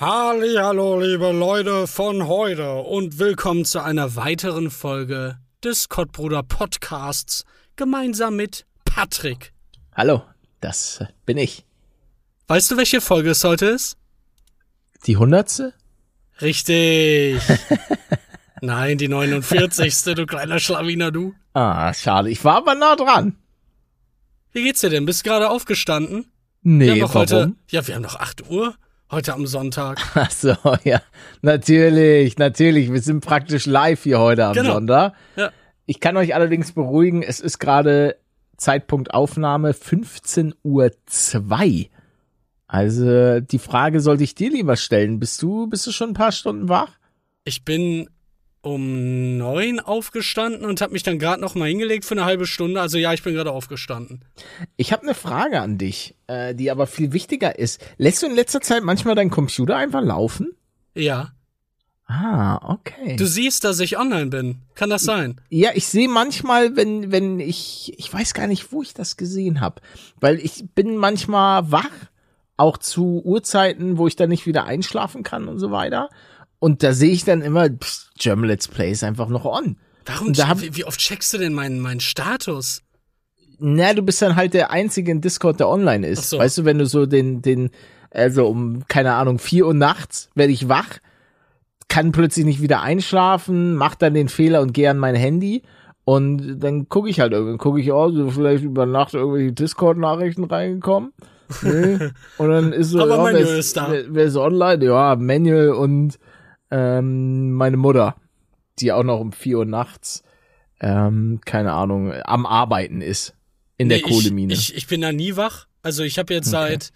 Hallo, liebe Leute von heute und willkommen zu einer weiteren Folge des Kottbruder Podcasts gemeinsam mit Patrick. Hallo, das bin ich. Weißt du, welche Folge es heute ist? Die hundertste? Richtig. Nein, die 49. du kleiner Schlawiner, du. Ah, schade. Ich war aber nah dran. Wie geht's dir denn? Bist du gerade aufgestanden? Nee, wir haben doch warum? heute. Ja, wir haben noch 8 Uhr. Heute am Sonntag. Ach so, ja. Natürlich, natürlich. Wir sind praktisch live hier heute am Genau. Sonntag. Ja. Ich kann euch allerdings beruhigen, es ist gerade Zeitpunkt Aufnahme 15.02 Uhr. Also die Frage sollte ich dir lieber stellen. Bist du, bist du schon ein paar Stunden wach? Ich bin um neun aufgestanden und habe mich dann gerade noch mal hingelegt für eine halbe Stunde. Also ja, ich bin gerade aufgestanden. Ich habe eine Frage an dich, äh, die aber viel wichtiger ist. Lässt du in letzter Zeit manchmal deinen Computer einfach laufen? Ja. Ah, okay. Du siehst, dass ich online bin. Kann das sein? Ja, ich sehe manchmal, wenn, wenn ich, ich weiß gar nicht, wo ich das gesehen habe, weil ich bin manchmal wach, auch zu Uhrzeiten, wo ich dann nicht wieder einschlafen kann und so weiter. Und da sehe ich dann immer, pff, German Let's Play ist einfach noch on. Warum? Da hab- wie, wie oft checkst du denn meinen, meinen Status? Na, du bist dann halt der Einzige in Discord, der online ist. So. Weißt du, wenn du so den, den, also um, keine Ahnung, vier Uhr nachts werde ich wach, kann plötzlich nicht wieder einschlafen, mach dann den Fehler und gehe an mein Handy und dann gucke ich halt irgendwann, gucke ich, oh, so vielleicht über Nacht irgendwelche Discord-Nachrichten reingekommen. Nee. Und dann ist so, Aber ja, wer ist da. Wer, wer ist online? Ja, Manuel und ähm, meine Mutter, die auch noch um vier Uhr nachts, ähm, keine Ahnung, am Arbeiten ist. In der Nee, Kohlemine. Ich, ich, ich bin da nie wach. Also ich habe jetzt Okay. seit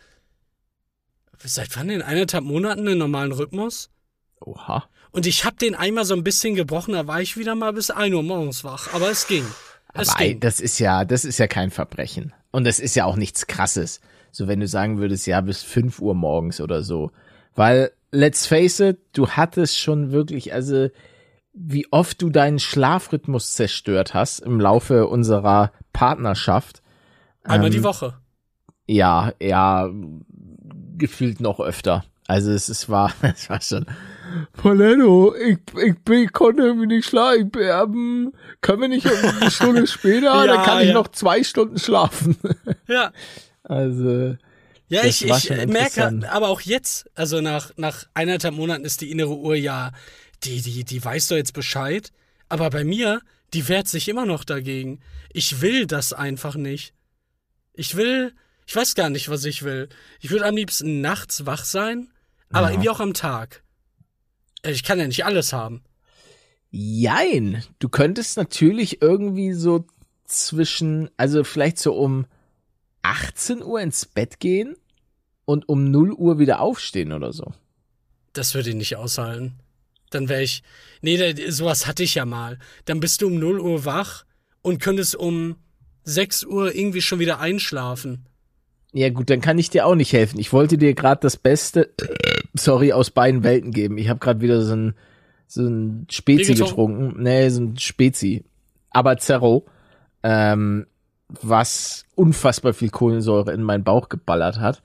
seit wann denn eineinhalb Monaten einen normalen Rhythmus. Oha. Und ich habe den einmal so ein bisschen gebrochen, da war ich wieder mal bis 1 Uhr morgens wach. Aber es ging. Es Aber ging. das ist ja, das ist ja kein Verbrechen. Und das ist ja auch nichts krasses. So wenn du sagen würdest, ja, bis 5 Uhr morgens oder so. Weil, let's face it, du hattest schon wirklich, also, wie oft du deinen Schlafrhythmus zerstört hast im Laufe unserer Partnerschaft. Einmal die ähm, Woche. Ja, ja, gefühlt noch öfter. Also es, es war, es war schon. Paletto, ich, ich, bin- ich konnte irgendwie nicht schlafen. Ich, ähm, können wir nicht eine Stunde später? Ja, Dann kann ich ja. noch zwei Stunden schlafen. Ja. Also, Ja, Das ich, ich merke, aber auch jetzt, also nach, nach eineinhalb Monaten ist die innere Uhr ja, die, die, die weiß doch jetzt Bescheid. Aber bei mir, die wehrt sich immer noch dagegen. Ich will das einfach nicht. Ich will, ich weiß gar nicht, was ich will. Ich würde am liebsten nachts wach sein, aber Ja. irgendwie auch am Tag. Äh, Ich kann ja nicht alles haben. jein. Du könntest natürlich irgendwie so zwischen, also vielleicht so um 18 Uhr ins Bett gehen und um 0 Uhr wieder aufstehen oder so. Das würde ich nicht aushalten. Dann wäre ich. Nee, sowas hatte ich ja mal. Dann bist du um 0 Uhr wach und könntest um 6 Uhr irgendwie schon wieder einschlafen. Ja gut, dann kann ich dir auch nicht helfen. Ich wollte dir gerade das Beste, sorry, aus beiden Welten geben. Ich habe gerade wieder so ein so ein Spezi getrunken. Nee, so ein Spezi. Aber Zerro, ähm, was unfassbar viel Kohlensäure in meinen Bauch geballert hat.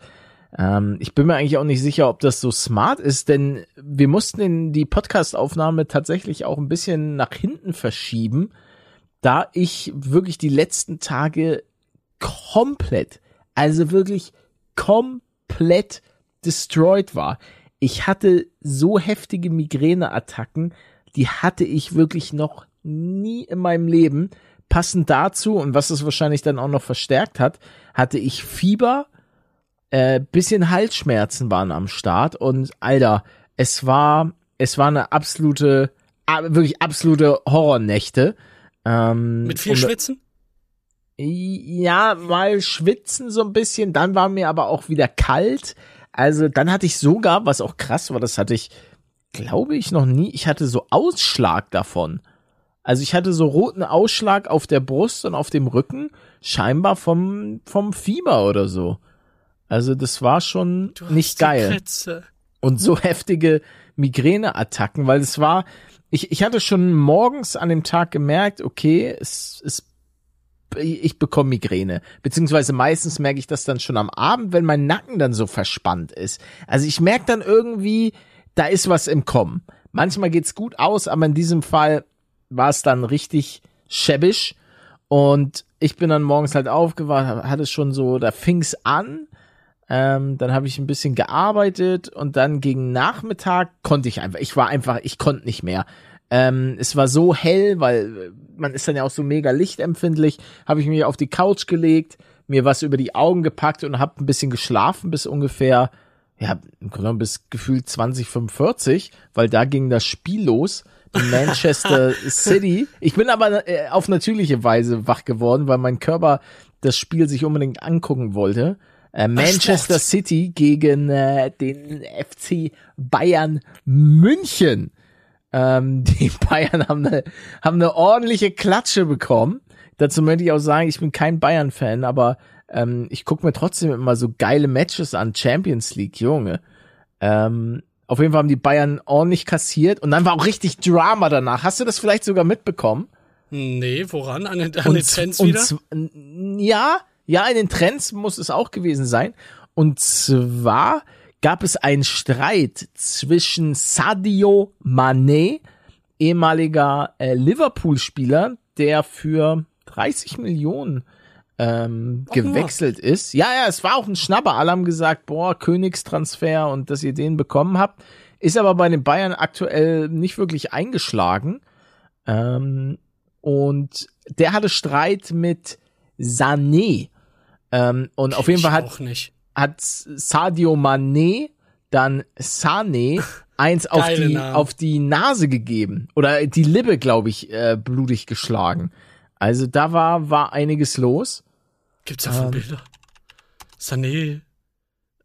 Ähm, ich bin mir eigentlich auch nicht sicher, ob das so smart ist, denn wir mussten in die Podcast-Aufnahme tatsächlich auch ein bisschen nach hinten verschieben, da ich wirklich die letzten Tage komplett, also wirklich komplett destroyed war. Ich hatte so heftige Migräneattacken, die hatte ich wirklich noch nie in meinem Leben. Passend dazu, und was es wahrscheinlich dann auch noch verstärkt hat, hatte ich Fieber, äh, bisschen Halsschmerzen waren am Start und Alter, es war, es war eine absolute, wirklich absolute Horrornächte. Ähm, Mit viel und- Schwitzen? ja, mal schwitzen so ein bisschen, dann war mir aber auch wieder kalt. Also dann hatte ich sogar, was auch krass war, das hatte ich, glaube ich, noch nie, ich hatte so Ausschlag davon. Also ich hatte so roten Ausschlag auf der Brust und auf dem Rücken, scheinbar vom, vom Fieber oder so. Also das war schon nicht geil Krätze. und so heftige Migräneattacken, weil es war, ich, ich hatte schon morgens an dem Tag gemerkt, okay, es, es ich bekomme Migräne. Beziehungsweise meistens merke ich das dann schon am Abend, wenn mein Nacken dann so verspannt ist. Also ich merke dann irgendwie, da ist was im Kommen. Manchmal geht's gut aus, aber in diesem Fall war es dann richtig schäbisch. Und ich bin dann morgens halt aufgewacht, hatte schon so, da fing's an. Ähm, dann habe ich ein bisschen gearbeitet und dann gegen Nachmittag konnte ich einfach, ich war einfach, ich konnte nicht mehr. Ähm, es war so hell, weil man ist dann ja auch so mega lichtempfindlich, habe ich mich auf die Couch gelegt, mir was über die Augen gepackt und habe ein bisschen geschlafen bis ungefähr, ja, im Grunde genommen bis gefühlt 2045, weil da ging das Spiel los. in Manchester City. Ich bin aber äh, auf natürliche Weise wach geworden, weil mein Körper das Spiel sich unbedingt angucken wollte. Äh, Manchester City gegen äh, den FC Bayern München. Ähm, die Bayern haben eine, haben eine ordentliche Klatsche bekommen. Dazu möchte ich auch sagen, ich bin kein Bayern-Fan, aber ähm, ich gucke mir trotzdem immer so geile Matches an, Champions League, Junge. Ähm, auf jeden Fall haben die Bayern ordentlich kassiert und dann war auch richtig Drama danach. Hast du das vielleicht sogar mitbekommen? Nee, woran? An den, an den Trends wieder? Ja, ja, in den Trends muss es auch gewesen sein. Und zwar gab es einen Streit zwischen Sadio Mané, ehemaliger äh, Liverpool-Spieler, der für 30 Millionen ähm, gewechselt ja. ist. Ja, ja, es war auch ein Schnapper. Alle haben gesagt, boah, Königstransfer und dass ihr den bekommen habt. Ist aber bei den Bayern aktuell nicht wirklich eingeschlagen. Ähm, und der hatte Streit mit Sané. Ähm, und Kenn auf jeden Fall hat, hat Sadio Mané dann Sané eins auf die, auf die Nase gegeben. Oder die Lippe, glaube ich, äh, blutig geschlagen. Also da war, war einiges los. Gibt's davon ähm, Bilder? Sané.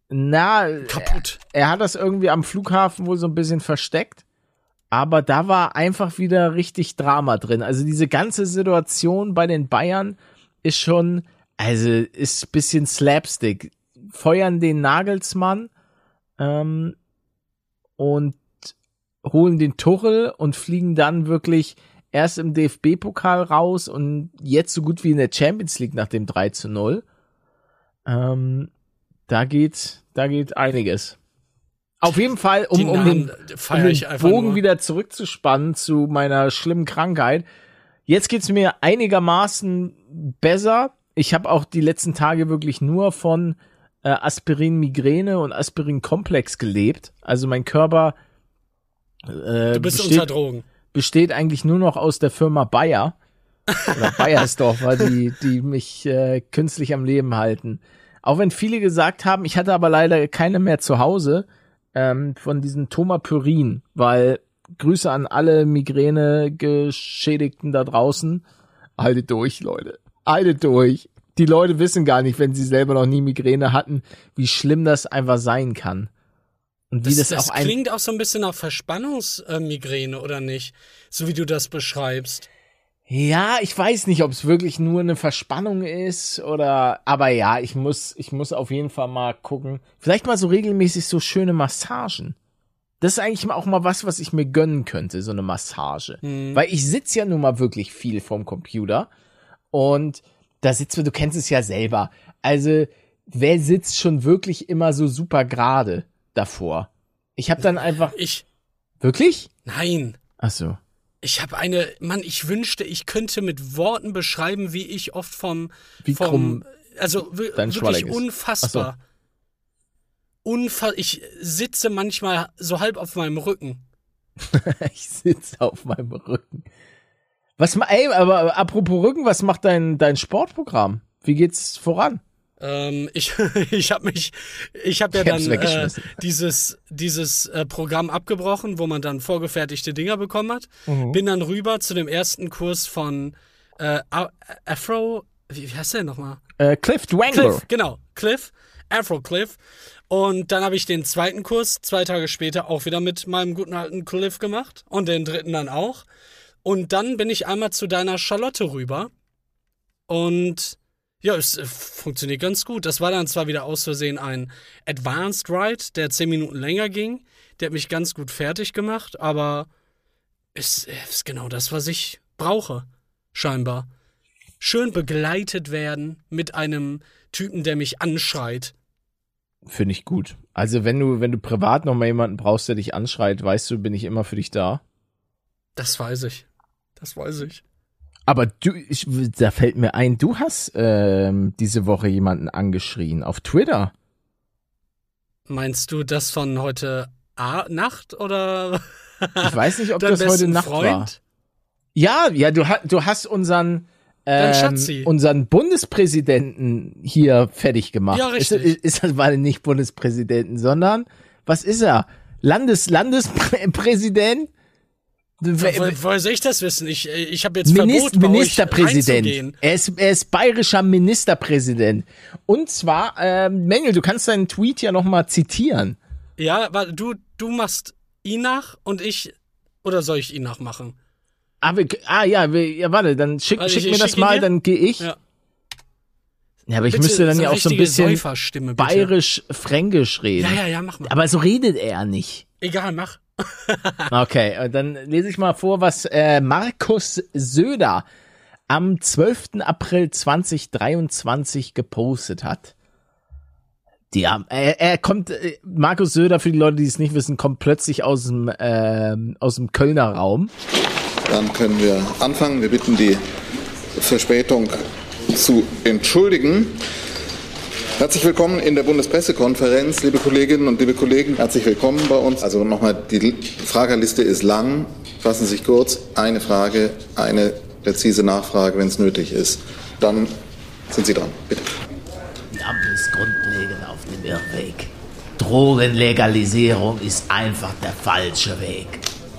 Na, kaputt. Er, er hat das irgendwie am Flughafen wohl so ein bisschen versteckt. Aber da war einfach wieder richtig Drama drin. Also diese ganze Situation bei den Bayern ist schon, also ist bisschen Slapstick. Feuern den Nagelsmann ähm, und holen den Tuchel und fliegen dann wirklich erst im DFB-Pokal raus und jetzt so gut wie in der Champions League nach dem 3 zu 0. Ähm, da geht, da geht einiges. Auf jeden Fall, um, um den, um den Bogen nur. wieder zurückzuspannen zu meiner schlimmen Krankheit. Jetzt geht's mir einigermaßen besser ich habe auch die letzten Tage wirklich nur von äh, Aspirin-Migräne und Aspirin-Komplex gelebt. Also mein Körper äh, du bist besteht, unter Drogen. besteht eigentlich nur noch aus der Firma Bayer oder Bayersdorfer, die die mich äh, künstlich am Leben halten. Auch wenn viele gesagt haben, ich hatte aber leider keine mehr zu Hause ähm, von diesen Tomapyrin, weil Grüße an alle Migräne-Geschädigten da draußen. Haltet durch, Leute alle durch. Die Leute wissen gar nicht, wenn sie selber noch nie Migräne hatten, wie schlimm das einfach sein kann. Und wie das, das, das auch klingt auch so ein bisschen nach Verspannungsmigräne, oder nicht? So wie du das beschreibst. Ja, ich weiß nicht, ob es wirklich nur eine Verspannung ist oder, aber ja, ich muss, ich muss auf jeden Fall mal gucken. Vielleicht mal so regelmäßig so schöne Massagen. Das ist eigentlich auch mal was, was ich mir gönnen könnte, so eine Massage. Hm. Weil ich sitze ja nun mal wirklich viel vorm Computer und da sitzt du, du kennst es ja selber. Also, wer sitzt schon wirklich immer so super gerade davor? Ich habe dann einfach. Ich. Wirklich? Nein. Ach so. Ich habe eine, Mann, ich wünschte, ich könnte mit Worten beschreiben, wie ich oft vom, wie vom, also wirklich unfassbar. So. Unfa ich sitze manchmal so halb auf meinem Rücken. ich sitze auf meinem Rücken. Was, ey, aber apropos Rücken, was macht dein, dein Sportprogramm? Wie geht's voran? Ähm, ich ich habe mich, ich habe ja dann äh, dieses dieses äh, Programm abgebrochen, wo man dann vorgefertigte Dinger bekommen hat. Mhm. Bin dann rüber zu dem ersten Kurs von äh, Afro, wie, wie heißt der nochmal? Äh, Cliff Dwangler. Cliff, genau, Cliff, Afro Cliff. Und dann habe ich den zweiten Kurs zwei Tage später auch wieder mit meinem guten alten Cliff gemacht und den dritten dann auch. Und dann bin ich einmal zu deiner Charlotte rüber. Und ja, es äh, funktioniert ganz gut. Das war dann zwar wieder aus Versehen ein Advanced Ride, der zehn Minuten länger ging. Der hat mich ganz gut fertig gemacht, aber es ist genau das, was ich brauche, scheinbar. schön begleitet werden mit einem Typen, der mich anschreit. Finde ich gut. Also wenn du, wenn du privat noch mal jemanden brauchst, der dich anschreit, weißt du, bin ich immer für dich da. Das weiß ich. Das weiß ich. Aber du, ich, da fällt mir ein, du hast ähm, diese Woche jemanden angeschrien auf Twitter. Meinst du das von heute A Nacht oder? Ich weiß nicht, ob das heute Nacht Freund? war. Ja, ja, du, du hast unseren ähm, Schatzi. unseren Bundespräsidenten hier fertig gemacht. Ja, richtig. Ist, ist das war nicht Bundespräsidenten, sondern was ist er? Landes Landespräsident? Woher soll ich das wissen? Ich, äh, ich habe jetzt Minist Verbot, Ministerpräsident. Er ist, er ist bayerischer Ministerpräsident. Und zwar, ähm, Manuel, du kannst deinen Tweet ja noch mal zitieren. Ja, warte, du, du machst ihn nach und ich. Oder soll ich ihn nachmachen? Ah, wir, ah ja, wir, ja, warte, dann schick, schick ich- mir ich das schick mal, dann gehe ich. Ja. Ja, aber ich Bitte, müsste dann so ja auch so ein bisschen bayerisch-fränkisch reden. Ja, ja, ja, mach mal. Aber so redet er nicht. Egal, mach. Okay, äh, dann lese ich mal vor, was äh, Markus Söder am 12. April 2023 gepostet hat. Die haben, er, er kommt, äh, Markus Söder, für die Leute, die es nicht wissen, kommt plötzlich aus dem, ähm, aus dem Kölner Raum. Dann können wir anfangen. Wir bitten die Verspätung zu entschuldigen. Herzlich willkommen in der Bundespressekonferenz, liebe Kolleginnen und liebe Kollegen. Herzlich willkommen bei uns. Also nochmal, die Fragerliste ist lang. Fassen Sie sich kurz. Eine Frage, eine präzise Nachfrage, wenn es nötig ist. Dann sind Sie dran. Bitte. Die Ampel ist grundlegend auf dem Irrweg. Drogenlegalisierung ist einfach der falsche Weg.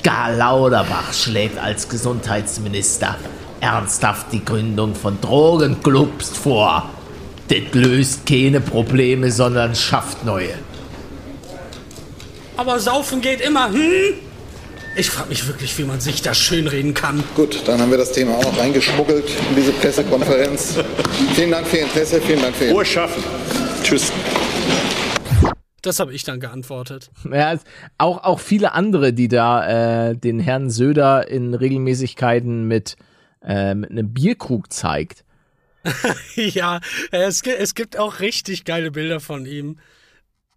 Karl Lauterbach schlägt als Gesundheitsminister ernsthaft die Gründung von Drogenclubs vor. Das löst keine Probleme, sondern schafft neue. Aber saufen geht immer, hm? Ich frage mich wirklich, wie man sich das schönreden kann. Gut, dann haben wir das Thema auch noch reingeschmuggelt in diese Pressekonferenz. Vielen Dank für Ihr Interesse, vielen Dank für Ihr Frohes Schaffen. Tschüss. Das habe ich dann geantwortet. Ja, auch, auch viele andere, die da äh, den Herrn Söder in Regelmäßigkeiten mit, äh, mit einem Bierkrug zeigt. ja, es, es gibt auch richtig geile Bilder von ihm.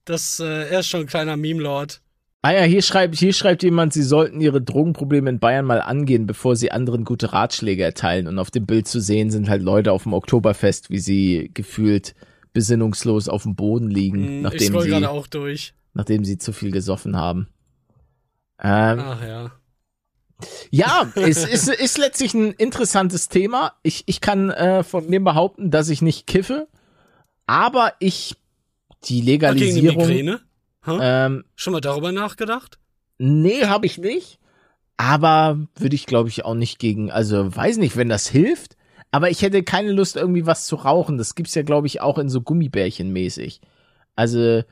Das, äh, er ist schon ein kleiner Meme-Lord. Ah ja, hier schreibt, hier schreibt jemand, sie sollten ihre Drogenprobleme in Bayern mal angehen, bevor sie anderen gute Ratschläge erteilen. Und auf dem Bild zu sehen sind halt Leute auf dem Oktoberfest, wie sie gefühlt besinnungslos auf dem Boden liegen, ich nachdem sie, gerade auch durch. nachdem sie zu viel gesoffen haben. Ähm, Ach ja. Ja, es ist, ist letztlich ein interessantes Thema. Ich, ich kann äh, von mir behaupten, dass ich nicht kiffe, aber ich die Ach, gegen die Legalisierung. Migräne? Hm? Ähm, Schon mal darüber nachgedacht? nee, habe ich nicht. Aber würde ich, glaube ich, auch nicht gegen. Also weiß nicht, wenn das hilft. Aber ich hätte keine Lust, irgendwie was zu rauchen. Das gibt's ja, glaube ich, auch in so Gummibärchen mäßig. Also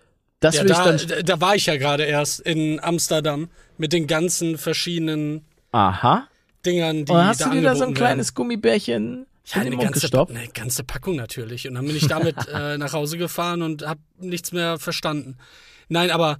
das Ja, da, ich dann. da war ich ja gerade erst in Amsterdam mit den ganzen verschiedenen Aha. Dingern, die Und hast da du dir da so ein kleines Gummibärchen Ja, in eine den Mund ganze, gestopft? eine ganze Packung natürlich. Und dann bin ich damit äh, nach Hause gefahren und habe nichts mehr verstanden. Nein, aber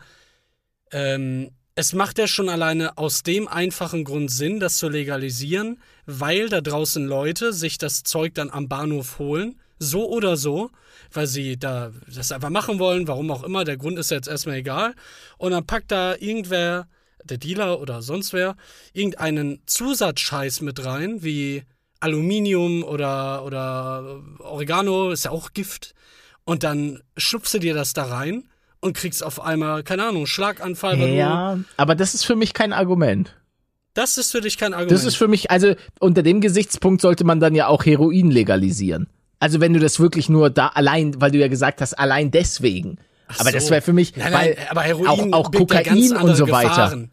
ähm, es macht ja schon alleine aus dem einfachen Grund Sinn, das zu legalisieren, weil da draußen Leute sich das Zeug dann am Bahnhof holen, so oder so, weil sie da das einfach machen wollen, warum auch immer, der Grund ist jetzt erstmal egal. Und dann packt da irgendwer, der Dealer oder sonst wer, irgendeinen Zusatzscheiß mit rein, wie Aluminium oder, oder Oregano, ist ja auch Gift. Und dann schubst du dir das da rein und kriegst auf einmal, keine Ahnung, Schlaganfall. Ja, aber das ist für mich kein Argument. Das ist für dich kein Argument. Das ist für mich, also unter dem Gesichtspunkt sollte man dann ja auch Heroin legalisieren. Also wenn du das wirklich nur da allein, weil du ja gesagt hast, allein deswegen. aber das so. wäre für mich, Nein, nein, weil aber Heroin auch, auch birgt ja Kokain und so weiter.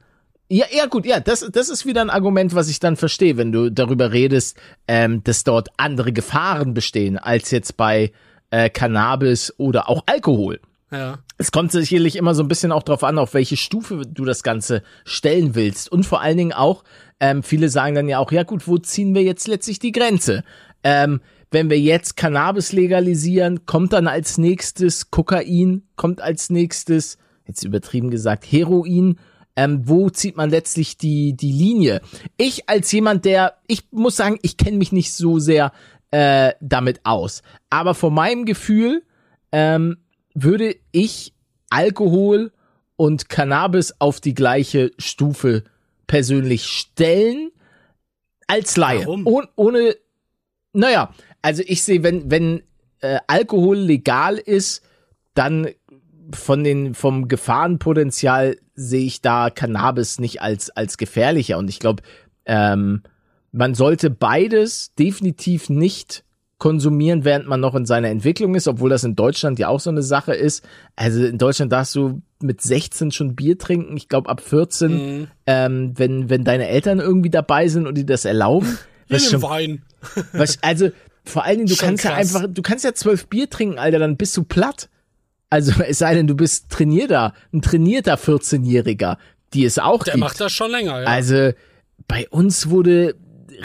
Ja, ja, gut, ja, das, das ist wieder ein Argument, was ich dann verstehe, wenn du darüber redest, ähm, dass dort andere Gefahren bestehen als jetzt bei äh, Cannabis oder auch Alkohol. Ja. Es kommt sicherlich immer so ein bisschen auch drauf an, auf welche Stufe du das Ganze stellen willst. Und vor allen Dingen auch, ähm, viele sagen dann ja auch, ja gut, wo ziehen wir jetzt letztlich die Grenze? Ähm, wenn wir jetzt Cannabis legalisieren, kommt dann als nächstes Kokain, kommt als nächstes, jetzt übertrieben gesagt, Heroin. Ähm, wo zieht man letztlich die, die Linie? Ich als jemand, der, ich muss sagen, ich kenne mich nicht so sehr äh, damit aus. Aber von meinem Gefühl ähm, würde ich Alkohol und Cannabis auf die gleiche Stufe persönlich stellen als Laie. Warum? Oh, ohne, naja, also ich sehe, wenn, wenn äh, Alkohol legal ist, dann von den, vom Gefahrenpotenzial sehe ich da Cannabis nicht als, als gefährlicher. Und ich glaube, ähm, man sollte beides definitiv nicht konsumieren, während man noch in seiner Entwicklung ist, obwohl das in Deutschland ja auch so eine Sache ist. Also in Deutschland darfst du mit 16 schon Bier trinken. Ich glaube ab 14, Mhm. ähm, wenn, wenn deine Eltern irgendwie dabei sind und die das erlauben. Was schon, Wein. was, also vor allen Dingen, du Schon kannst ja krass. einfach, du kannst ja zwölf Bier trinken, Alter, dann bist du platt. Also es sei denn, du bist trainierter, ein trainierter 14-Jähriger, die es auch Der gibt. macht das schon länger, ja. Also bei uns wurde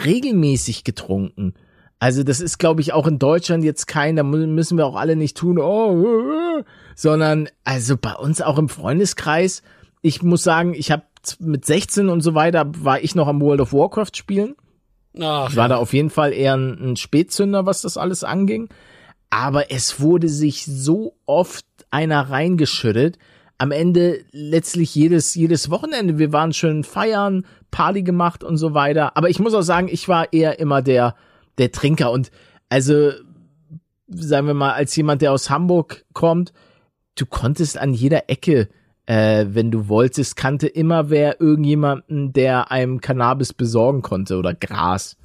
regelmäßig getrunken. Also das ist, glaube ich, auch in Deutschland jetzt kein, da mü- müssen wir auch alle nicht tun, oh, äh, äh, sondern also bei uns auch im Freundeskreis. Ich muss sagen, ich habe mit 16 und so weiter war ich noch am World of Warcraft spielen. Ach, Ich war da auf jeden Fall eher ein, ein Spätzünder, was das alles anging. Aber es wurde sich so oft einer reingeschüttet. Am Ende letztlich jedes, jedes Wochenende. Wir waren schön feiern, Party gemacht und so weiter. Aber ich muss auch sagen, ich war eher immer der, der Trinker. Und also, sagen wir mal, als jemand, der aus Hamburg kommt, du konntest an jeder Ecke, äh, wenn du wolltest, kannte immer wer irgendjemanden, der einem Cannabis besorgen konnte oder Gras.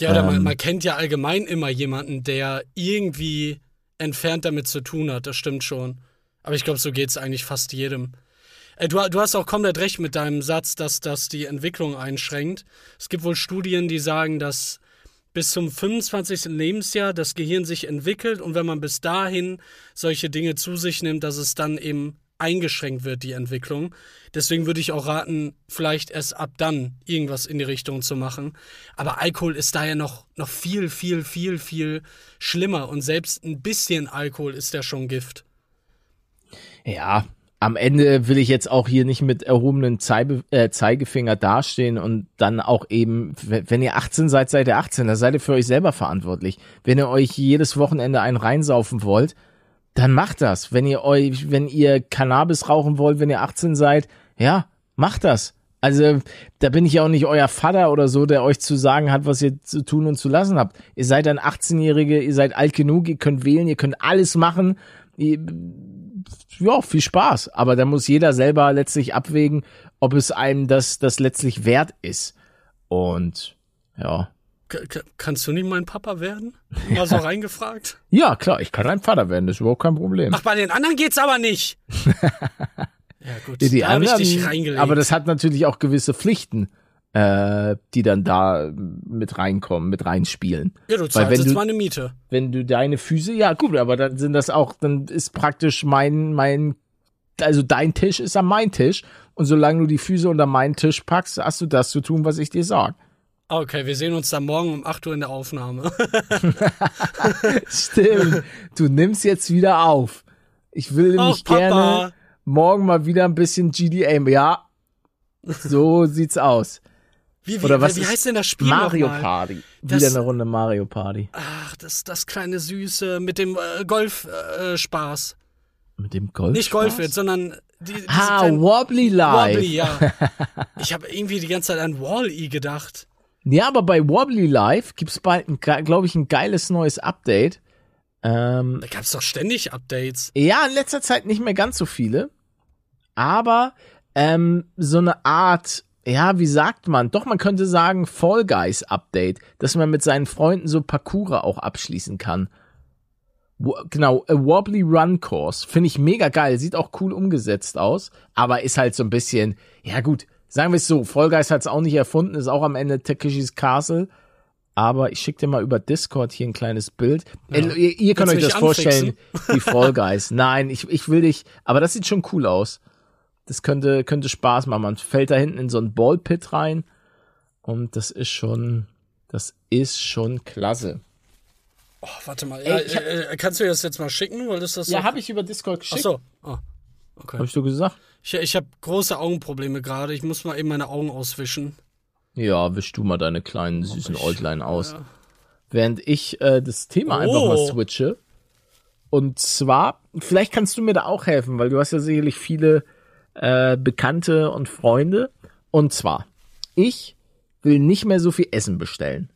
Ja, oder man, Ähm. man kennt ja allgemein immer jemanden, der irgendwie entfernt damit zu tun hat, das stimmt schon. Aber ich glaube, so geht's eigentlich fast jedem. Äh, du, du hast auch komplett recht mit deinem Satz, dass das die Entwicklung einschränkt. Es gibt wohl Studien, die sagen, dass bis zum 25. Lebensjahr das Gehirn sich entwickelt und wenn man bis dahin solche Dinge zu sich nimmt, dass es dann eben eingeschränkt wird, die Entwicklung. Deswegen würde ich auch raten, vielleicht erst ab dann irgendwas in die Richtung zu machen. Aber Alkohol ist daher noch, noch viel, viel, viel, viel schlimmer und selbst ein bisschen Alkohol ist ja schon Gift. Ja, am Ende will ich jetzt auch hier nicht mit erhobenem Zeibe, äh, Zeigefinger dastehen und dann auch eben, wenn ihr 18 seid, seid ihr 18, da seid ihr für euch selber verantwortlich. Wenn ihr euch jedes Wochenende einen reinsaufen wollt, dann macht das. Wenn ihr euch, wenn ihr Cannabis rauchen wollt, wenn ihr 18 seid, ja, macht das. Also, da bin ich ja auch nicht euer Vater oder so, der euch zu sagen hat, was ihr zu tun und zu lassen habt. Ihr seid ein 18-Jährige, ihr seid alt genug, ihr könnt wählen, ihr könnt alles machen. Ja, viel Spaß. Aber da muss jeder selber letztlich abwägen, ob es einem das, das letztlich wert ist. Und ja. Kannst du nicht mein Papa werden? Mal so reingefragt. Ja, klar, ich kann ein Vater werden, das ist überhaupt kein Problem. Ach, bei den anderen geht's aber nicht. ja, gut. die da hab ich anderen, dich reingelegt. aber das hat natürlich auch gewisse Pflichten, äh, die dann da mit reinkommen, mit reinspielen. ja, du zahlst jetzt du- meine Miete. Wenn du deine Füße, ja gut, aber dann sind das auch, dann ist praktisch mein, mein, also dein Tisch ist an mein Tisch und solange du die Füße unter meinen Tisch packst, hast du das zu tun, was ich dir sag. Okay, wir sehen uns dann morgen um 8 Uhr in der Aufnahme. Stimmt. Du nimmst jetzt wieder auf. Ich will nämlich Papa. gerne morgen mal wieder ein bisschen GDA. Ja, so sieht's aus. Wie, wie, Oder was wie heißt denn das Spiel Mario? Party. Das- Wieder eine Runde Mario Party. Ach, das, das kleine Süße mit dem äh, Golf-Spaß. Äh, Spaß. Mit dem Golf. Nicht Golf jetzt, sondern die, Ah, Wobbly Live. Wobbly, ja. ich habe irgendwie die ganze Zeit an Wall-E gedacht. Ja, aber bei Wobbly Live gibt's bald, glaube ich, ein geiles neues Update. Ähm, Da gab's doch ständig Updates. Ja, in letzter Zeit nicht mehr ganz so viele. Aber ähm, so eine Art, ja, wie sagt man? Doch, man könnte sagen Fall Guys Update, dass man mit seinen Freunden so Parcours auch abschließen kann. Wo, genau, a Wobbly Run Course. Finde ich mega geil. Sieht auch cool umgesetzt aus. Aber ist halt so ein bisschen, ja gut, sagen wir es so, Fall Guys hat's auch nicht erfunden, ist auch am Ende Takeshis Castle. Aber ich schicke dir mal über Discord hier ein kleines Bild. Äh, ihr, ihr könnt euch Willst das du mich vorstellen, wie Fall Guys. Nein, ich, ich will dich, aber das sieht schon cool aus. Das könnte, könnte Spaß machen. Man fällt da hinten in so einen Ballpit rein. Und das ist schon, das ist schon klasse. Oh, warte mal. Ja, Ey, ich hab- äh, kannst du das jetzt mal schicken? Weil das das Ja, habe ich über Discord Ach geschickt. so. Oh, okay. Hab ich so gesagt? Ich, ich habe große Augenprobleme gerade. Ich muss mal eben meine Augen auswischen. Ja, wisch du mal deine kleinen süßen Äuglein aus. während ich äh, das Thema einfach mal Oh. switche. Und zwar, vielleicht kannst du mir da auch helfen, weil du hast ja sicherlich viele äh, Bekannte und Freunde. Und zwar, ich will nicht mehr so viel Essen bestellen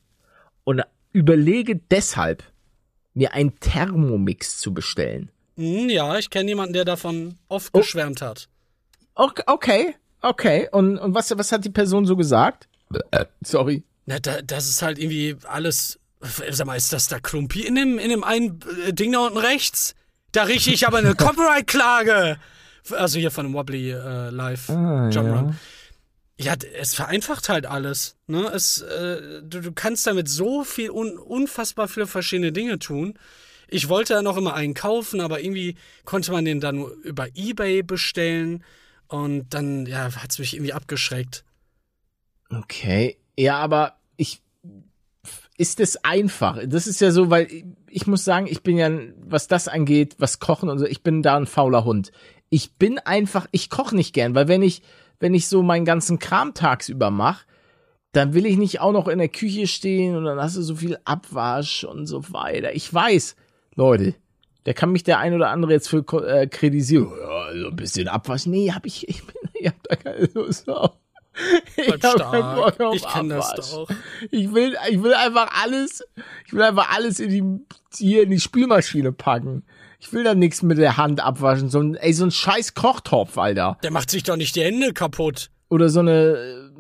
und überlege deshalb, mir einen Thermomix zu bestellen. Hm, ja, ich kenne jemanden, der davon oft Oh. geschwärmt hat. Okay, okay. Und, und was, was hat die Person so gesagt? Äh, sorry. Na, da, das ist halt irgendwie alles. Sag mal, ist das da Klumpi in dem, in dem einen äh, Ding da unten rechts? Da rieche ich aber eine Copyright-Klage. Also hier von dem Wobbly äh, Live Ah, Jump ja. Run. Ja, es vereinfacht halt alles. Ne? Es, äh, du, du kannst damit so viel, un, unfassbar viele verschiedene Dinge tun. Ich wollte ja noch immer einen kaufen, aber irgendwie konnte man den dann nur über Ebay bestellen. Und dann, ja, hat es mich irgendwie abgeschreckt. Okay. Ja, aber ich ist es einfach. Das ist ja so, weil ich, muss sagen, ich bin ja, was das angeht, was Kochen und so, ich bin da ein fauler Hund. Ich bin einfach, ich koche nicht gern, weil wenn ich, wenn ich so meinen ganzen Kram tagsüber mache, dann will ich nicht auch noch in der Küche stehen und dann hast du so viel Abwasch und so weiter. Ich weiß, Leute, da kann mich der ein oder andere jetzt für äh, kritisieren. Ja, so ein bisschen Abwasch. Nee, hab ich, ich, bin, ich hab da keine Lust drauf. Ich hab keinen stark. Bock auf Ich kenn das doch. Ich will, ich will einfach alles, ich will einfach alles in die, hier in die Spülmaschine packen. Ich will da nichts mit der Hand abwaschen, so ein, ey, so ein scheiß Kochtopf, Alter. Der macht sich doch nicht die Hände kaputt. Oder so eine,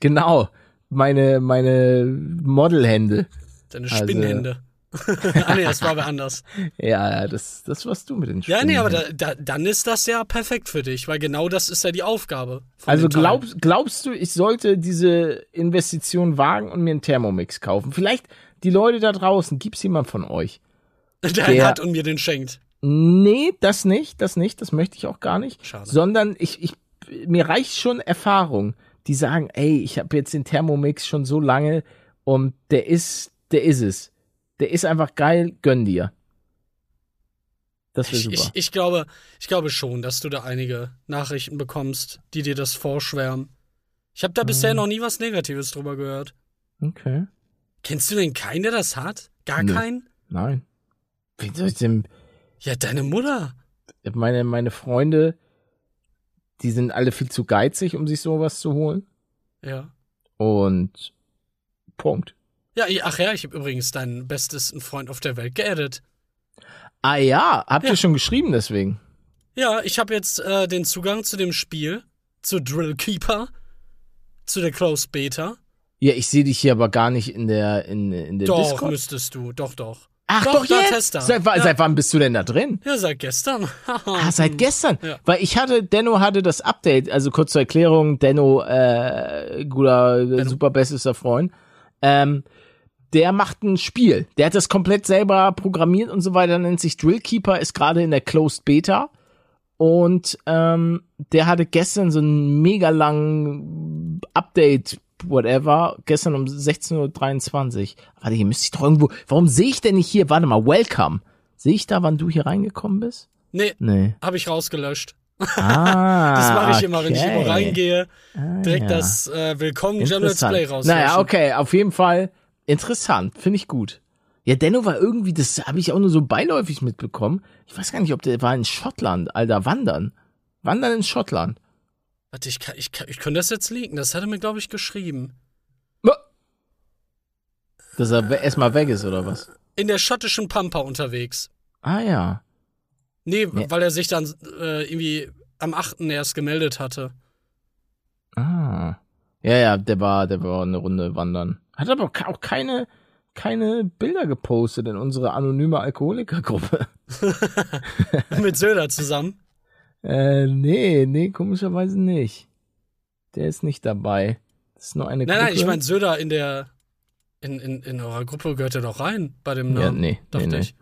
genau, meine, meine Modelhände. Deine Also- Spinnhände. ah nee, das war aber anders. Ja, das, das warst du mit den Ja, nee, aber da, da, dann ist das ja perfekt für dich, weil genau das ist ja die Aufgabe. Also glaubst, glaubst du, ich sollte diese Investition wagen und mir einen Thermomix kaufen? Vielleicht die Leute da draußen, gibt's jemand von euch? der, der- hat und mir den schenkt. Nee, das nicht, das nicht, das möchte ich auch gar nicht. Schade. Sondern ich, ich, mir reicht schon Erfahrung, die sagen, ey, ich habe jetzt den Thermomix schon so lange und der ist, der ist es. Der ist einfach geil, gönn dir. Das wäre super. ich, ich, glaube, ich glaube schon, dass du da einige Nachrichten bekommst, die dir das vorschwärmen. Ich habe da bisher noch nie was Negatives drüber gehört. okay. Kennst du denn keinen, der das hat? Gar Nö. keinen? Nein. Wie soll ich denn, Ja, deine Mutter. meine, meine Freunde, die sind alle viel zu geizig, um sich sowas zu holen. Ja. Und Punkt. Ja, ach ja, ich habe übrigens deinen bestesten Freund auf der Welt geaddet. Ah ja, habt Ja. ihr schon geschrieben deswegen? Ja, ich habe jetzt äh, den Zugang zu dem Spiel, zu Drill Keeper, zu der Closed Beta. Ja, ich sehe dich hier aber gar nicht in der in, in der Doch, Discord. müsstest du, doch, doch. Ach doch, doch, jetzt? Seit, Ja. seit wann bist du denn da drin? Ja, seit gestern. Ah, seit gestern. Ja. Weil ich hatte, Denno hatte das Update, also kurz zur Erklärung, Denno, äh, guter, äh, super bestester Freund, ähm, der macht ein Spiel. Der hat das komplett selber programmiert und so weiter, nennt sich Drillkeeper, ist gerade in der Closed Beta. Und ähm, der hatte gestern so einen mega langen Update, whatever, gestern um 16.23 Uhr. Warte, hier müsste ich doch irgendwo. Warum sehe ich denn nicht hier? Warte mal, welcome. Sehe ich da, wann du hier reingekommen bist? Nee, Nee. habe ich rausgelöscht. Ah, Das mache ich immer, wenn ich okay. irgendwo reingehe. Direkt ja. das äh, Willkommen Interessant. Play raus. Naja, okay, auf jeden Fall interessant, finde ich gut. Ja, Denno war irgendwie, das habe ich auch nur so beiläufig mitbekommen. Ich weiß gar nicht, ob der war in Schottland, Alter, wandern. Wandern in Schottland. Warte, ich, kann, ich, kann, ich könnte das jetzt leaken. Das hat er mir, glaube ich, geschrieben. Dass er erstmal weg ist, oder was? In der schottischen Pampa unterwegs. Ah ja. Nee, Nee. weil er sich dann äh, irgendwie am 8. erst gemeldet hatte. Ah. Ja, ja, der war, der war eine Runde wandern. Hat aber auch keine, keine Bilder gepostet in unsere anonyme Alkoholikergruppe. Mit Söder zusammen. Äh, nee, nee, komischerweise nicht. Der ist nicht dabei. Das ist nur eine Nein, Gruppe. nein, ich meine, Söder in der. In, in, in eurer Gruppe gehört er doch rein bei dem Ja, Namen. nee, dachte nee, nee. ich.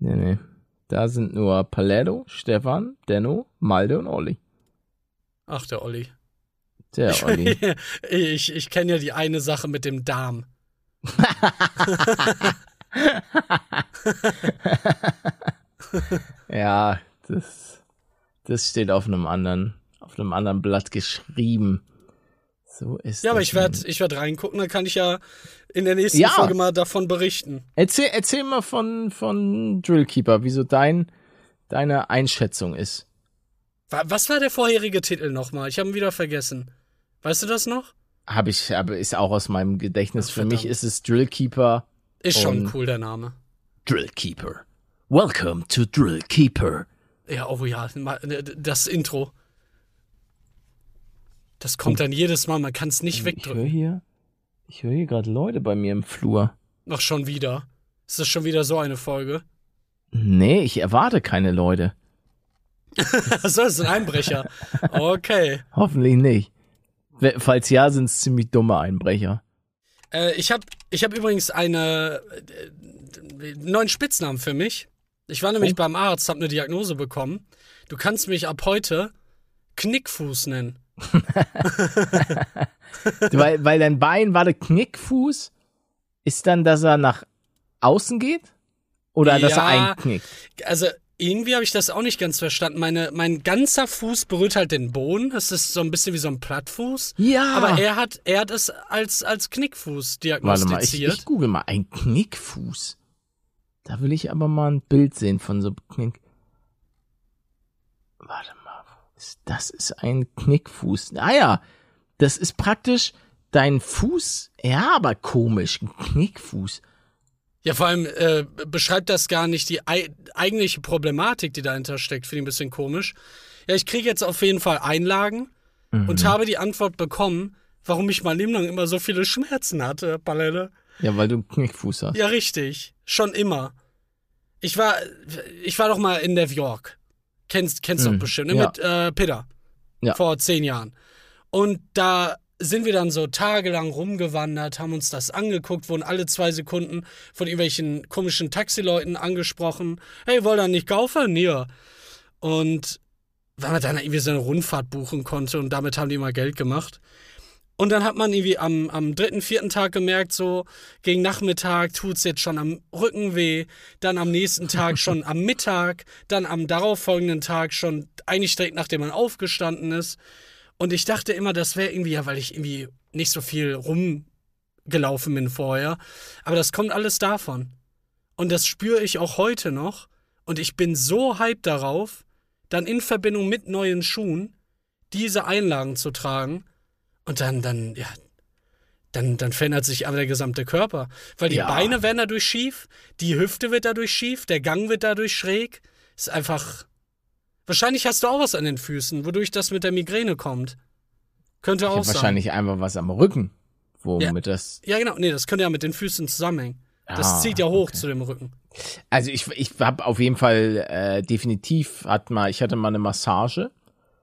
Nee, nee. Da sind nur Paletto, Stefan, Denno, Malde und Olli. Ach, der Olli. Der Olli. ich ich kenne ja die eine Sache mit dem Darm. ja, das, das steht auf einem anderen, auf einem anderen Blatt geschrieben. So ist Ja, aber ich werde ich werd reingucken, dann kann ich ja in der nächsten Ja. Folge mal davon berichten. Erzähl, erzähl mal von, von Drillkeeper, wieso dein, deine Einschätzung ist. Wa- Was war der vorherige Titel nochmal? Ich habe ihn wieder vergessen. Weißt du das noch? Habe ich, aber ist auch aus meinem Gedächtnis. Ach, Für mich ist es Drillkeeper. Ist schon cool, der Name. Drillkeeper. Welcome to Drillkeeper. Ja, oh ja, das Intro. Das kommt dann jedes Mal, man kann es nicht Ich höre wegdrücken. hier, ich höre hier gerade Leute bei mir im Flur. Noch schon wieder. Ist das schon wieder so eine Folge? Nee, ich erwarte keine Leute. Achso, das ist ein Einbrecher. Okay. Hoffentlich nicht. Falls ja, sind es ziemlich dumme Einbrecher. Äh, ich habe ich hab übrigens eine, äh, einen neuen Spitznamen für mich. Ich war nämlich Oh. beim Arzt, habe eine Diagnose bekommen. Du kannst mich ab heute Knickfuß nennen. weil, weil dein Bein war der Knickfuß, ist dann, dass er nach außen geht? Oder dass er Ja. einknickt? Also irgendwie habe ich das auch nicht ganz verstanden. Meine, mein ganzer Fuß berührt halt den Boden. Das ist so ein bisschen wie so ein Plattfuß. Ja. Aber er hat, er hat es als, als Knickfuß Warte mal, ich, diagnostiziert. ich google mal. Ein Knickfuß. Da will ich aber mal ein Bild sehen von so Knick. Warte mal. Das ist ein Knickfuß. Ah ja, das ist praktisch dein Fuß. Ja, aber komisch. Ein Knickfuß. Ja, vor allem äh, beschreibt das gar nicht die ei eigentliche Problematik, die dahinter steckt. Finde ich ein bisschen komisch. Ja, ich kriege jetzt auf jeden Fall Einlagen Mhm. und habe die Antwort bekommen, warum ich mein Leben lang immer so viele Schmerzen hatte, Palette. Ja, weil du einen Knickfuß hast. Ja, richtig. Schon immer. Ich war, ich war doch mal in New York. Kennst, kennst du Mhm, doch bestimmt, ne? ja. Mit äh, Peter. Ja. Vor zehn Jahren. Und da sind wir dann so tagelang rumgewandert, haben uns das angeguckt, wurden alle zwei Sekunden von irgendwelchen komischen Taxileuten angesprochen. Hey, wollt ihr nicht kaufen? Ja. Und weil man dann irgendwie so eine Rundfahrt buchen konnte und damit haben die immer Geld gemacht. Und dann hat man irgendwie am, am dritten, vierten Tag gemerkt, so gegen Nachmittag tut's jetzt schon am Rücken weh, dann am nächsten Tag schon am Mittag, dann am darauffolgenden Tag schon eigentlich direkt nachdem man aufgestanden ist. Und ich dachte immer, das wäre irgendwie, ja, weil ich irgendwie nicht so viel rumgelaufen bin vorher. Aber das kommt alles davon. Und das spüre ich auch heute noch. Und ich bin so hyped darauf, dann in Verbindung mit neuen Schuhen diese Einlagen zu tragen. Und dann, dann, ja, dann, dann verändert sich aber der gesamte Körper. Weil die Ja. Beine werden dadurch schief, die Hüfte wird dadurch schief, der Gang wird dadurch schräg. Ist einfach. Wahrscheinlich hast du auch was an den Füßen, wodurch das mit der Migräne kommt. Könnte Ich auch sein. wahrscheinlich einfach was am Rücken, womit das. Ja, genau. Nee, das könnte ja mit den Füßen zusammenhängen. Das Ah, zieht ja hoch zu dem Rücken. Also ich, ich habe auf jeden Fall äh, definitiv hat mal, ich hatte mal eine Massage.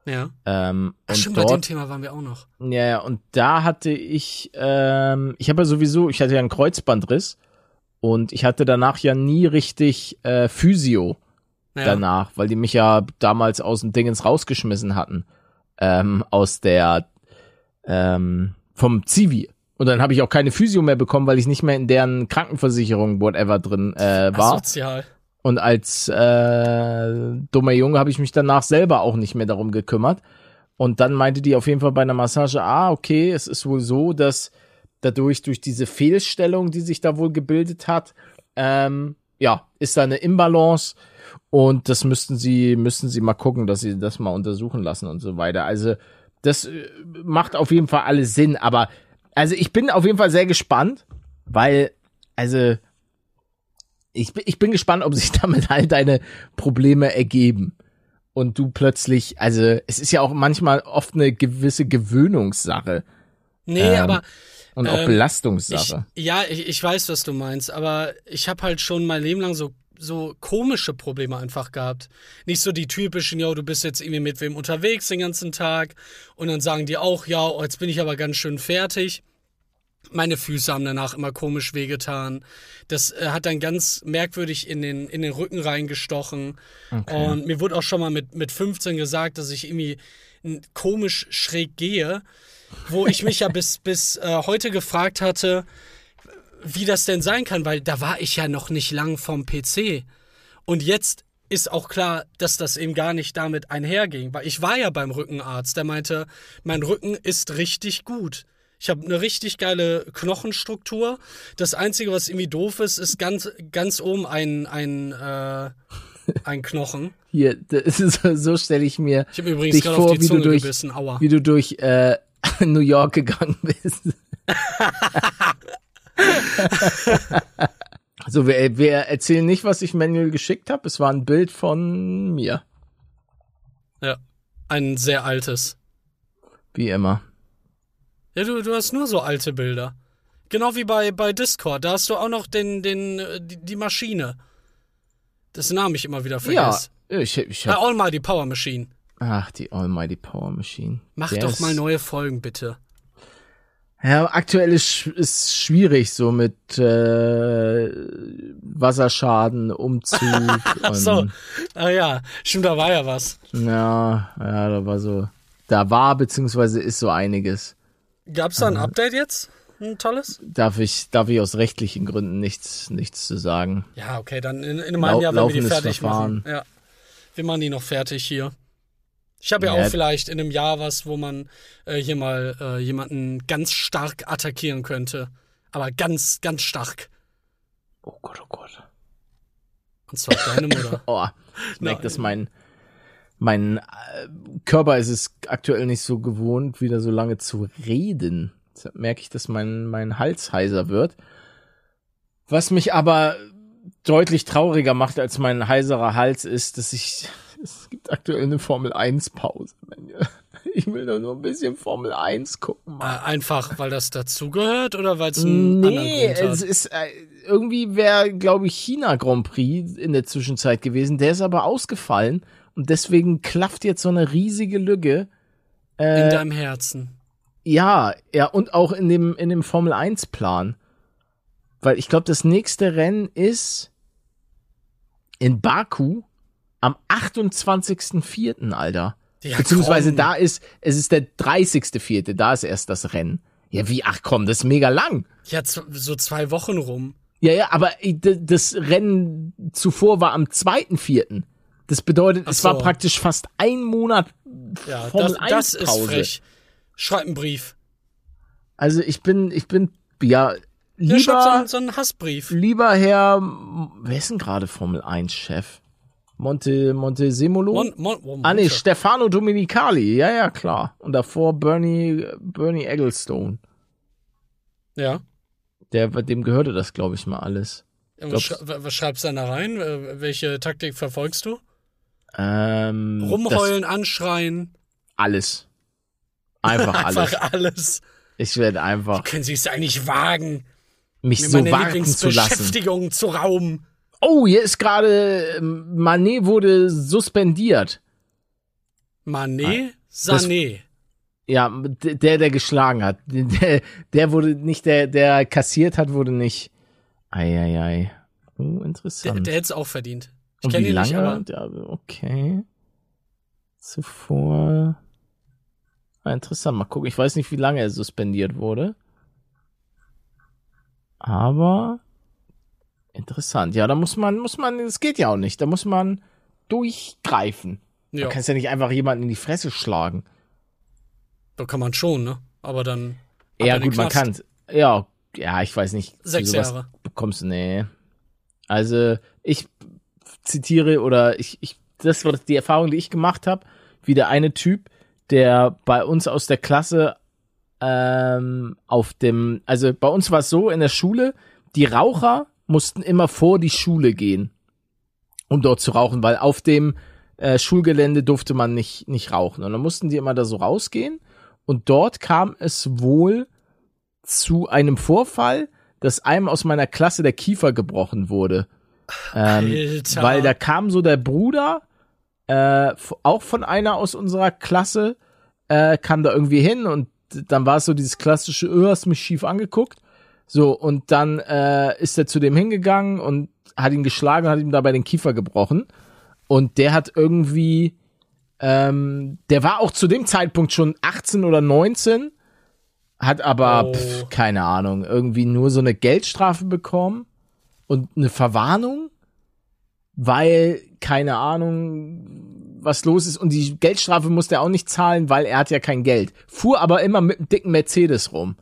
Ja. Ähm, Ach, und stimmt, bei dem dort, Thema waren wir auch noch. ja, ja, und da hatte ich, ähm, ich habe ja sowieso, ich hatte ja einen Kreuzbandriss und ich hatte danach ja nie richtig äh, Physio Ja. danach, weil die mich ja damals aus dem Dingens rausgeschmissen hatten, ähm, aus der, ähm, vom Zivi. Und dann habe ich auch keine Physio mehr bekommen, weil ich nicht mehr in deren Krankenversicherung, whatever, drin äh, war. Asozial. Und als äh, dummer Junge habe ich mich danach selber auch nicht mehr darum gekümmert. Und dann meinte die auf jeden Fall bei einer Massage, ah, okay, es ist wohl so, dass dadurch, durch diese Fehlstellung, die sich da wohl gebildet hat, ähm, ja, ist da eine Imbalance und das müssten sie, müssten sie mal gucken, dass sie das mal untersuchen lassen und so weiter. Also, das äh, macht auf jeden Fall alles Sinn, aber also ich bin auf jeden Fall sehr gespannt, weil, also, ich, bin- ich bin gespannt, ob sich damit all deine Probleme ergeben. Und du plötzlich, also es ist ja auch manchmal oft eine gewisse Gewöhnungssache Nee, Ähm, aber und auch Ähm, ich, Belastungssache. ja, ich, ich weiß, was du meinst, aber ich habe halt schon mein Leben lang so, so komische Probleme einfach gehabt. Nicht so die typischen, ja, du bist jetzt irgendwie mit wem unterwegs den ganzen Tag und dann sagen die auch, ja, oh, jetzt bin ich aber ganz schön fertig. Meine Füße haben danach immer komisch wehgetan. Das äh, hat dann ganz merkwürdig in den, in den Rücken reingestochen. Und mir wurde auch schon mal mit, mit 15 gesagt, dass ich irgendwie komisch schräg gehe, wo ich mich ja bis, bis äh, heute gefragt hatte, wie das denn sein kann, weil da war ich ja noch nicht lang vom PC. Und jetzt ist auch klar, dass das eben gar nicht damit einherging. Weil ich war ja beim Rückenarzt, der meinte, mein Rücken ist richtig gut. Ich habe eine richtig geile Knochenstruktur. Das Einzige, was irgendwie doof ist, ist ganz, ganz oben ein, ein, äh, ein Knochen. Hier, das ist, so stelle ich mir Ich übrigens dich gerade vor, auf die wie Zunge du durch, gebissen. Aua. wie du durch äh, New York gegangen bist. also wir, wir erzählen nicht, was ich Manuel geschickt habe. Es war ein Bild von mir, Ja. Ein sehr altes. wie immer. Ja, du, du hast nur so alte Bilder. Genau wie bei, bei Discord. Da hast du auch noch den, den, äh, die, die Maschine. Dessen Namen ich immer wieder Ja, vergesse. ich, ich Ja. hab, Almighty Power Machine. ach die Almighty Power Machine. Mach Der doch ist- mal neue Folgen, bitte. Ja, aktuell ist, ist schwierig so mit äh, Wasserschaden, Umzug Ach so. Ah ja, stimmt, da war ja was. ja, ja, da war so, da war beziehungsweise ist so einiges. Gab's da ein Update jetzt? Ein tolles? Darf ich, darf ich aus rechtlichen Gründen nichts, nichts zu sagen. Ja, okay, dann in, in einem Lau- Jahr, wenn wir die fertig Verfahren. machen. Ja. Wir machen die noch fertig hier. Ich habe ja, Ja. auch vielleicht in einem Jahr was, wo man äh, hier mal äh, jemanden ganz stark attackieren könnte. Aber ganz, ganz stark. Oh Gott, oh Gott. Und zwar deine Mutter. Oh, ich merke, dass mein, mein äh, Körper ist es aktuell nicht so gewohnt, wieder so lange zu reden. Deshalb merke ich, dass mein, mein Hals heiser wird. Was mich aber deutlich trauriger macht als mein heiserer Hals ist, dass ich, es gibt aktuell eine Formel 1 Pause. Ich will doch nur ein bisschen Formel 1 gucken. Mann. äh, einfach, weil das dazugehört oder weil es einen anderen Nee, Grund hat? es ist äh, irgendwie wäre, glaube ich, China Grand Prix in der Zwischenzeit gewesen. Der ist aber ausgefallen und deswegen klafft jetzt so eine riesige Lücke. in deinem Herzen. Ja, ja und auch in dem in dem Formel 1 Plan, weil ich glaube, das nächste Rennen ist in Baku am 28.04., Alter. Ja, Beziehungsweise komm. da ist es ist der 30.04., da ist erst das Rennen. Ja, wie ach komm, das ist mega lang. Ja, so zwei Wochen rum. Ja, ja, aber äh, das Rennen zuvor war am 2.4. Das bedeutet, Ach es war so. praktisch fast ein Monat Ja, Formel das, 1 das ist frech. Schreib einen Brief. Also ich bin, ich bin, ja, Ja, schreib so, lieber, einen- so einen Hassbrief. lieber Herr, wer ist denn gerade Formel 1 Chef? Monte, Montesemolo? Mon, mon, mon, ah nee. Stefano Dominicali, ja, ja, klar. Und davor Bernie, Bernie Egglestone. Ja. Der, dem gehörte das, glaube ich, mal alles. Was, schrei- was schreibst du da rein? Äh, Welche Taktik verfolgst du? Ähm, Rumheulen, anschreien. Alles. Einfach alles. Einfach alles. Ich werde einfach Können Sie es eigentlich wagen, mich so meine warten zu lassen. Lieblingsbeschäftigung zu rauben? Oh, hier ist gerade ähm, Manet wurde suspendiert. Mané, Sané. Ja, der, der geschlagen hat. Der, der wurde nicht, der, der kassiert hat, wurde nicht. Eieiei. Oh, Der, interessant. der hätte es auch verdient. Ich kenne ihn lange? nicht, aber Der- okay. Zuvor. Ah, interessant. Mal gucken. Ich weiß nicht, wie lange er suspendiert wurde. Aber interessant. Ja, da muss man, muss man, das geht ja auch nicht. Da muss man durchgreifen. ja, Du kannst ja nicht einfach jemanden in die Fresse schlagen. da kann man schon, ne? Aber dann. Ja, gut, man kann. Ja, ja, ich weiß nicht. Sechs Jahre. Bekommst du, nee. Also, ich zitiere oder ich, ich, das war die Erfahrung, die ich gemacht habe, wie der eine Typ, der bei uns aus der Klasse ähm, auf dem, also bei uns war es so in der Schule, die Raucher mussten immer vor die Schule gehen, um dort zu rauchen, weil auf dem äh, Schulgelände durfte man nicht, nicht rauchen. Und dann mussten die immer da so rausgehen. Und dort kam es wohl zu einem Vorfall, dass einem aus meiner Klasse der Kiefer gebrochen wurde. Ähm, weil da kam so der Bruder, äh, auch von einer aus unserer Klasse, äh, kam da irgendwie hin und dann war es so dieses klassische, öh, hast mich schief angeguckt. So, und dann äh, ist er zu dem hingegangen und hat ihn geschlagen und hat ihm dabei den Kiefer gebrochen. Und der hat irgendwie, ähm, der war auch zu dem Zeitpunkt schon 18 oder 19, hat aber, Oh. pf, keine Ahnung, irgendwie nur so eine Geldstrafe bekommen und eine Verwarnung. weil, keine Ahnung, was los ist. Und die Geldstrafe musste er auch nicht zahlen, weil er hat ja kein Geld. Fuhr aber immer mit einem dicken Mercedes rum.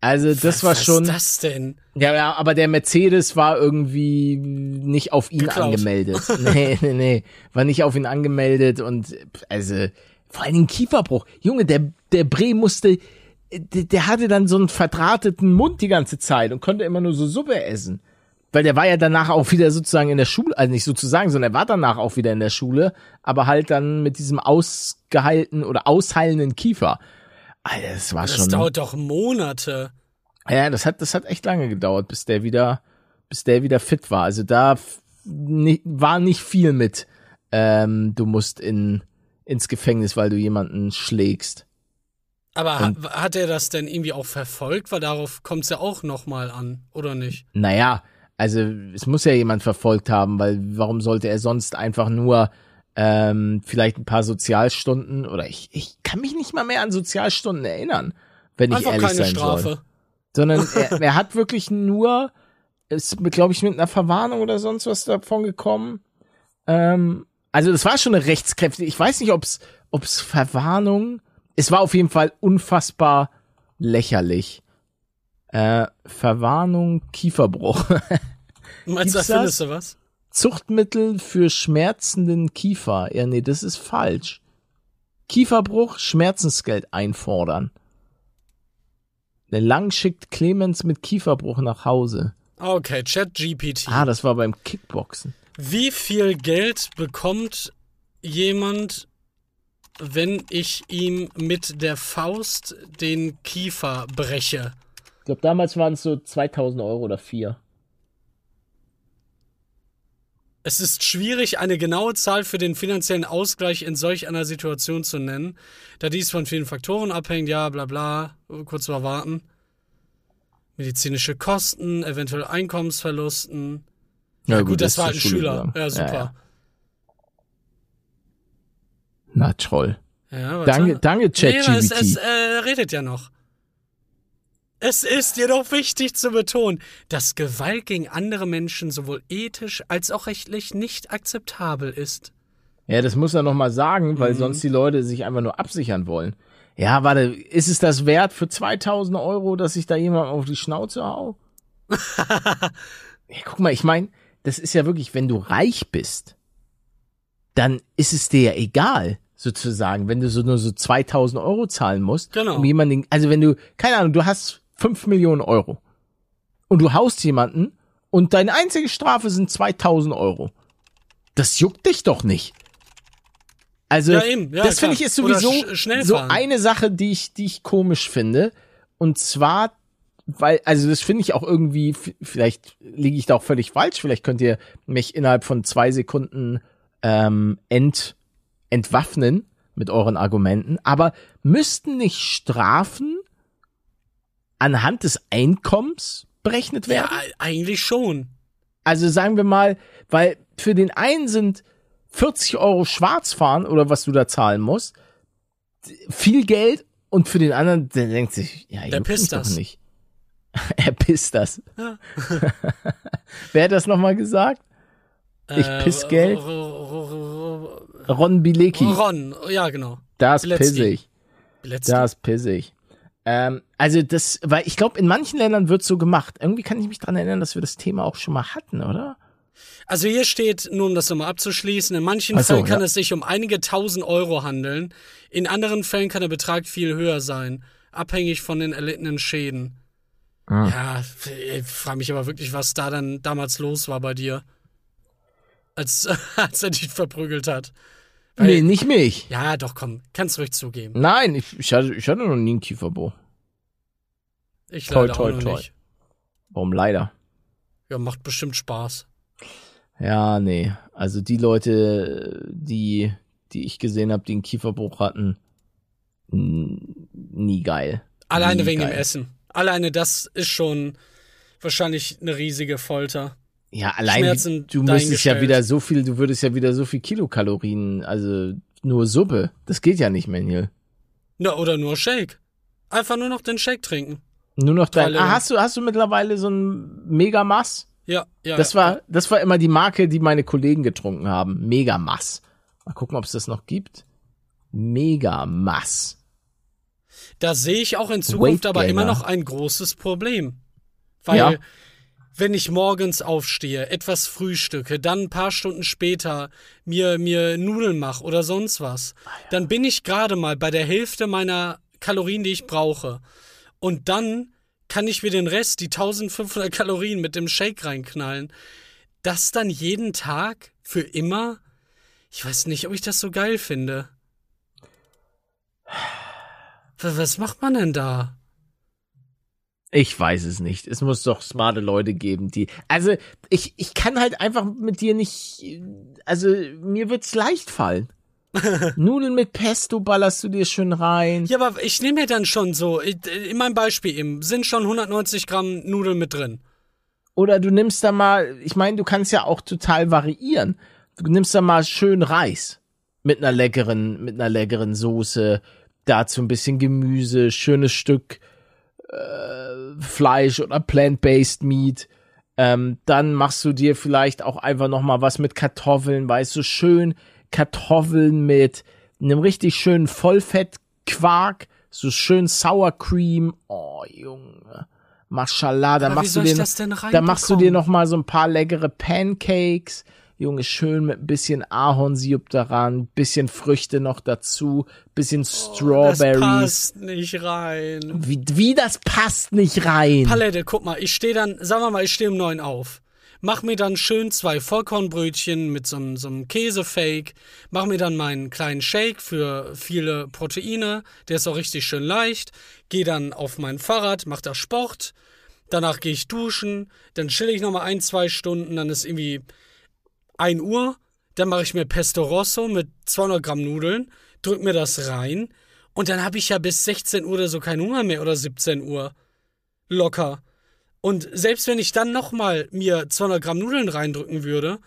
Also das was, war was schon. ist das denn? Ja, ja, aber der Mercedes war irgendwie nicht auf ihn Geklaut. angemeldet. nee, nee, nee. War nicht auf ihn angemeldet und also vor allen Dingen Kieferbruch. Junge, der, der Bre musste, der, der hatte dann so einen verdrahteten Mund die ganze Zeit und konnte immer nur so Suppe essen. Weil der war ja danach auch wieder sozusagen in der Schule, also nicht sozusagen, sondern er war danach auch wieder in der Schule, aber halt dann mit diesem ausgeheilten oder ausheilenden Kiefer. Alter, das war Das schon. dauert doch Monate. Ja, das hat, das hat echt lange gedauert, bis der wieder, bis der wieder fit war. Also da war nicht viel mit, ähm, du musst in, ins Gefängnis, weil du jemanden schlägst. Aber ha, hat er das denn irgendwie auch verfolgt? Weil darauf kommt es ja auch nochmal an, oder nicht? Naja, also es muss ja jemand verfolgt haben, weil warum sollte er sonst einfach nur ähm, vielleicht ein paar Sozialstunden oder ich, ich kann mich nicht mal mehr an Sozialstunden erinnern, wenn ich Einfach ehrlich keine sein Strafe. soll. Sondern er, er hat wirklich nur, ist, glaube ich, mit einer Verwarnung oder sonst was davon gekommen. Ähm, also das war schon eine rechtskräftige, ich weiß nicht, ob's ob's Verwarnung, es war auf jeden Fall unfassbar lächerlich. Äh, Verwarnung, Kieferbruch. Meinst du, da findest du was? Zuchtmittel für schmerzenden Kiefer. Ja, nee, das ist falsch. Kieferbruch, Schmerzensgeld einfordern. Der Lang schickt Clemens mit Kieferbruch nach Hause. Okay, ChatGPT. Ah, das war beim Kickboxen. Wie viel Geld bekommt jemand, wenn ich ihm mit der Faust den Kiefer breche? Ich glaube, damals waren es so 2000 Euro oder vier. Es ist schwierig, eine genaue Zahl für den finanziellen Ausgleich in solch einer Situation zu nennen, da dies von vielen Faktoren abhängt, ja, bla bla, kurz mal warten. Medizinische Kosten, eventuell Einkommensverlusten. Ja, gut, das, ist war zur ein Schüler. Ja, super. ja. Na toll. Ja. Danke, danke, Nee, aber es, ChatGPT. es äh, redet ja noch. Es ist jedoch wichtig zu betonen, dass Gewalt gegen andere Menschen sowohl ethisch als auch rechtlich nicht akzeptabel ist. Ja, das muss er noch mal sagen, Mhm. weil sonst die Leute sich einfach nur absichern wollen. Ja, warte, ist es das wert für 2000 Euro, dass ich da jemand auf die Schnauze hau? ja, guck mal, ich meine, das ist ja wirklich, wenn du reich bist, dann ist es dir ja egal, sozusagen, wenn du so nur so 2000 Euro zahlen musst, Genau. um jemanden, also wenn du, keine Ahnung, du hast 5 Millionen Euro und du haust jemanden und deine einzige Strafe sind 2000 Euro. Das juckt dich doch nicht. Also, Ja. Ja, das finde ich ist sowieso sch- schnell so eine Sache, die ich, die ich komisch finde. Und zwar, weil, also das finde ich auch irgendwie, vielleicht liege ich da auch völlig falsch, vielleicht könnt ihr mich innerhalb von zwei Sekunden ähm, ent, entwaffnen mit euren Argumenten, aber müssten nicht Strafen anhand des Einkommens berechnet werden? Ja, eigentlich schon. Also sagen wir mal, weil für den einen sind 40 Euro Schwarzfahren oder was du da zahlen musst, viel Geld und für den anderen, der denkt sich, ja, Der juckt pisst das. Doch nicht. er pisst das. Ja. Wer hat das nochmal gesagt? Ich Äh, piss Geld? Ron Bilecki. Ron, ja, genau. Das Bilecki. pissig. Letzte. Das pissig. Ähm, also das, weil ich glaube, in manchen Ländern wird so gemacht. Irgendwie kann ich mich dran erinnern, dass wir das Thema auch schon mal hatten, oder? Also hier steht, nur um das nochmal abzuschließen, in manchen so, Fällen kann ja. es sich um einige tausend Euro handeln, in anderen Fällen kann der Betrag viel höher sein, abhängig von den erlittenen Schäden. Ah. Ja, ich frage mich aber wirklich, was da dann damals los war bei dir, als, als er dich verprügelt hat. Weil- nee, nicht mich. Ja, doch, komm, kannst ruhig zugeben. Nein, ich, ich, hatte, ich hatte noch nie einen Kieferbruch. Ich Toi, leider toi, auch noch toi. nicht. Warum leider? Ja, macht bestimmt Spaß. Ja, nee. Also die Leute, die, die ich gesehen habe, die einen Kieferbruch hatten, nie geil. Alleine Nie wegen geil. dem Essen. Alleine das ist schon wahrscheinlich eine riesige Folter. Ja, allein Schmerzen du müsstest ja wieder so viel, du würdest ja wieder so viel Kilokalorien, also nur Suppe. Das geht ja nicht, Manuel. Na, oder nur Shake. Einfach nur noch den Shake trinken. Nur noch dein. Ah, hast du, hast du mittlerweile so ein Megamass? Ja, ja. Das war, das war immer die Marke, die meine Kollegen getrunken haben. Megamass. Mal gucken, ob es das noch gibt. Megamass. Da sehe ich auch in Zukunft aber immer noch ein großes Problem. Weil, Ja. Wenn ich morgens aufstehe, etwas frühstücke, dann ein paar Stunden später mir, mir Nudeln mache oder sonst was, dann bin ich gerade mal bei der Hälfte meiner Kalorien, die ich brauche. Und dann kann ich mir den Rest, die 1500 Kalorien mit dem Shake reinknallen. Das dann jeden Tag für immer? Ich weiß nicht, ob ich das so geil finde. Was was macht man denn da? Ich weiß es nicht. Es muss doch smarte Leute geben, die. Also, ich, ich kann halt einfach mit dir nicht. Also, mir wird's leicht fallen. Nudeln mit Pesto ballerst du dir schön rein. Ja, aber ich nehme mir dann schon so, in in meinem Beispiel eben, sind schon 190 Gramm Nudeln mit drin. Oder du nimmst da mal, ich meine, du kannst ja auch total variieren. Du nimmst da mal schön Reis mit einer leckeren, mit einer leckeren Soße, dazu ein bisschen Gemüse, schönes Stück äh, Fleisch oder plant-based Meat. Ähm, dann machst du dir vielleicht auch einfach noch mal was mit Kartoffeln, weißt du, schön Kartoffeln mit einem richtig schönen Vollfettquark, so schön Sour Cream. Oh, Junge. Dann Aber wie machst du dir, dann machst du dir noch mal so ein paar leckere Pancakes. Junge, schön mit ein bisschen Ahornsirup daran, bisschen Früchte noch dazu, bisschen Oh, Das Strawberries. passt nicht rein. wie, wie das passt nicht rein. Palette, guck mal, ich stehe dann, sagen wir mal, ich stehe um neun auf. Mach mir dann schön zwei Vollkornbrötchen mit so, einem- so einem Käsefake. Mach mir dann meinen kleinen Shake für viele Proteine. Der ist auch richtig schön leicht. Geh dann auf mein Fahrrad, mach da Sport. Danach gehe ich duschen. Dann chill ich nochmal ein, zwei Stunden. Dann ist irgendwie 1 Uhr. Dann mache ich mir Pesto Rosso mit 200 Gramm Nudeln. Drück mir das rein. Und dann habe ich ja bis 16 Uhr oder so keinen Hunger mehr oder 17 Uhr. Locker. Und selbst wenn ich dann nochmal mir 200 Gramm Nudeln reindrücken würde,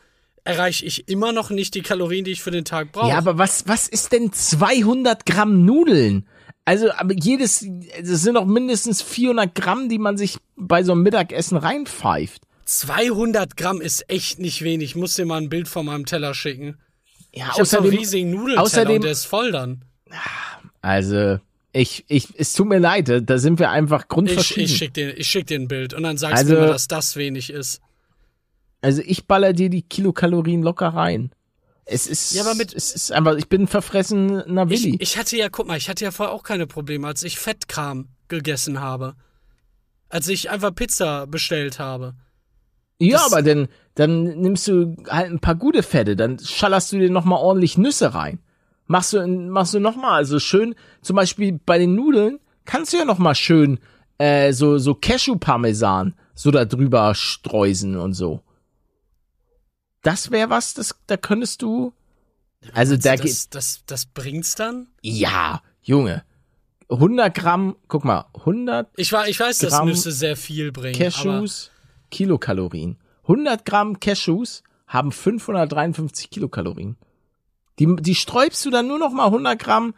erreiche ich immer noch nicht die Kalorien, die ich für den Tag brauche. Ja, aber was, was ist denn 200 Gramm Nudeln? Also, aber jedes, das sind doch mindestens 400 Gramm, die man sich bei so einem Mittagessen reinpfeift. 200 Gramm ist echt nicht wenig. Ich muss dir mal ein Bild von meinem Teller schicken. Ja, Ich habe so einen außerdem, riesigen Nudelteller außerdem- und der ist voll dann. also, ich, ich, es tut mir leid, da- sind wir einfach Ich, grundverschieden. ich schick dir, ich schick dir ein Bild und dann sagst Also- du mir, dass das wenig ist. Also ich baller dir die Kilokalorien locker rein. Es ist, Ja, aber mit- es ist einfach, ich bin ein verfressener Willi. Ich, ich hatte ja, guck mal, ich hatte ja vorher auch keine Probleme, als ich Fettkram gegessen habe. Als ich einfach Pizza bestellt habe. Ja, das- aber dann, dann nimmst du halt ein paar gute Fette, dann schallerst du dir noch mal ordentlich Nüsse rein. Machst du, machst du noch mal, also schön, zum Beispiel bei den Nudeln kannst du ja noch mal schön äh, so so Cashew-Parmesan so da drüber streusen und so. Das wäre was, das da könntest du. Also da geht das, das, das bringt's dann? Ja, Junge. 100 Gramm, guck mal, 100 Ich, war, ich weiß, dass Gramm Nüsse sehr viel bringen. Cashews, Kilokalorien. 100 Gramm Cashews haben 553 Kilokalorien. Die, die sträubst du dann nur noch mal 100 Gramm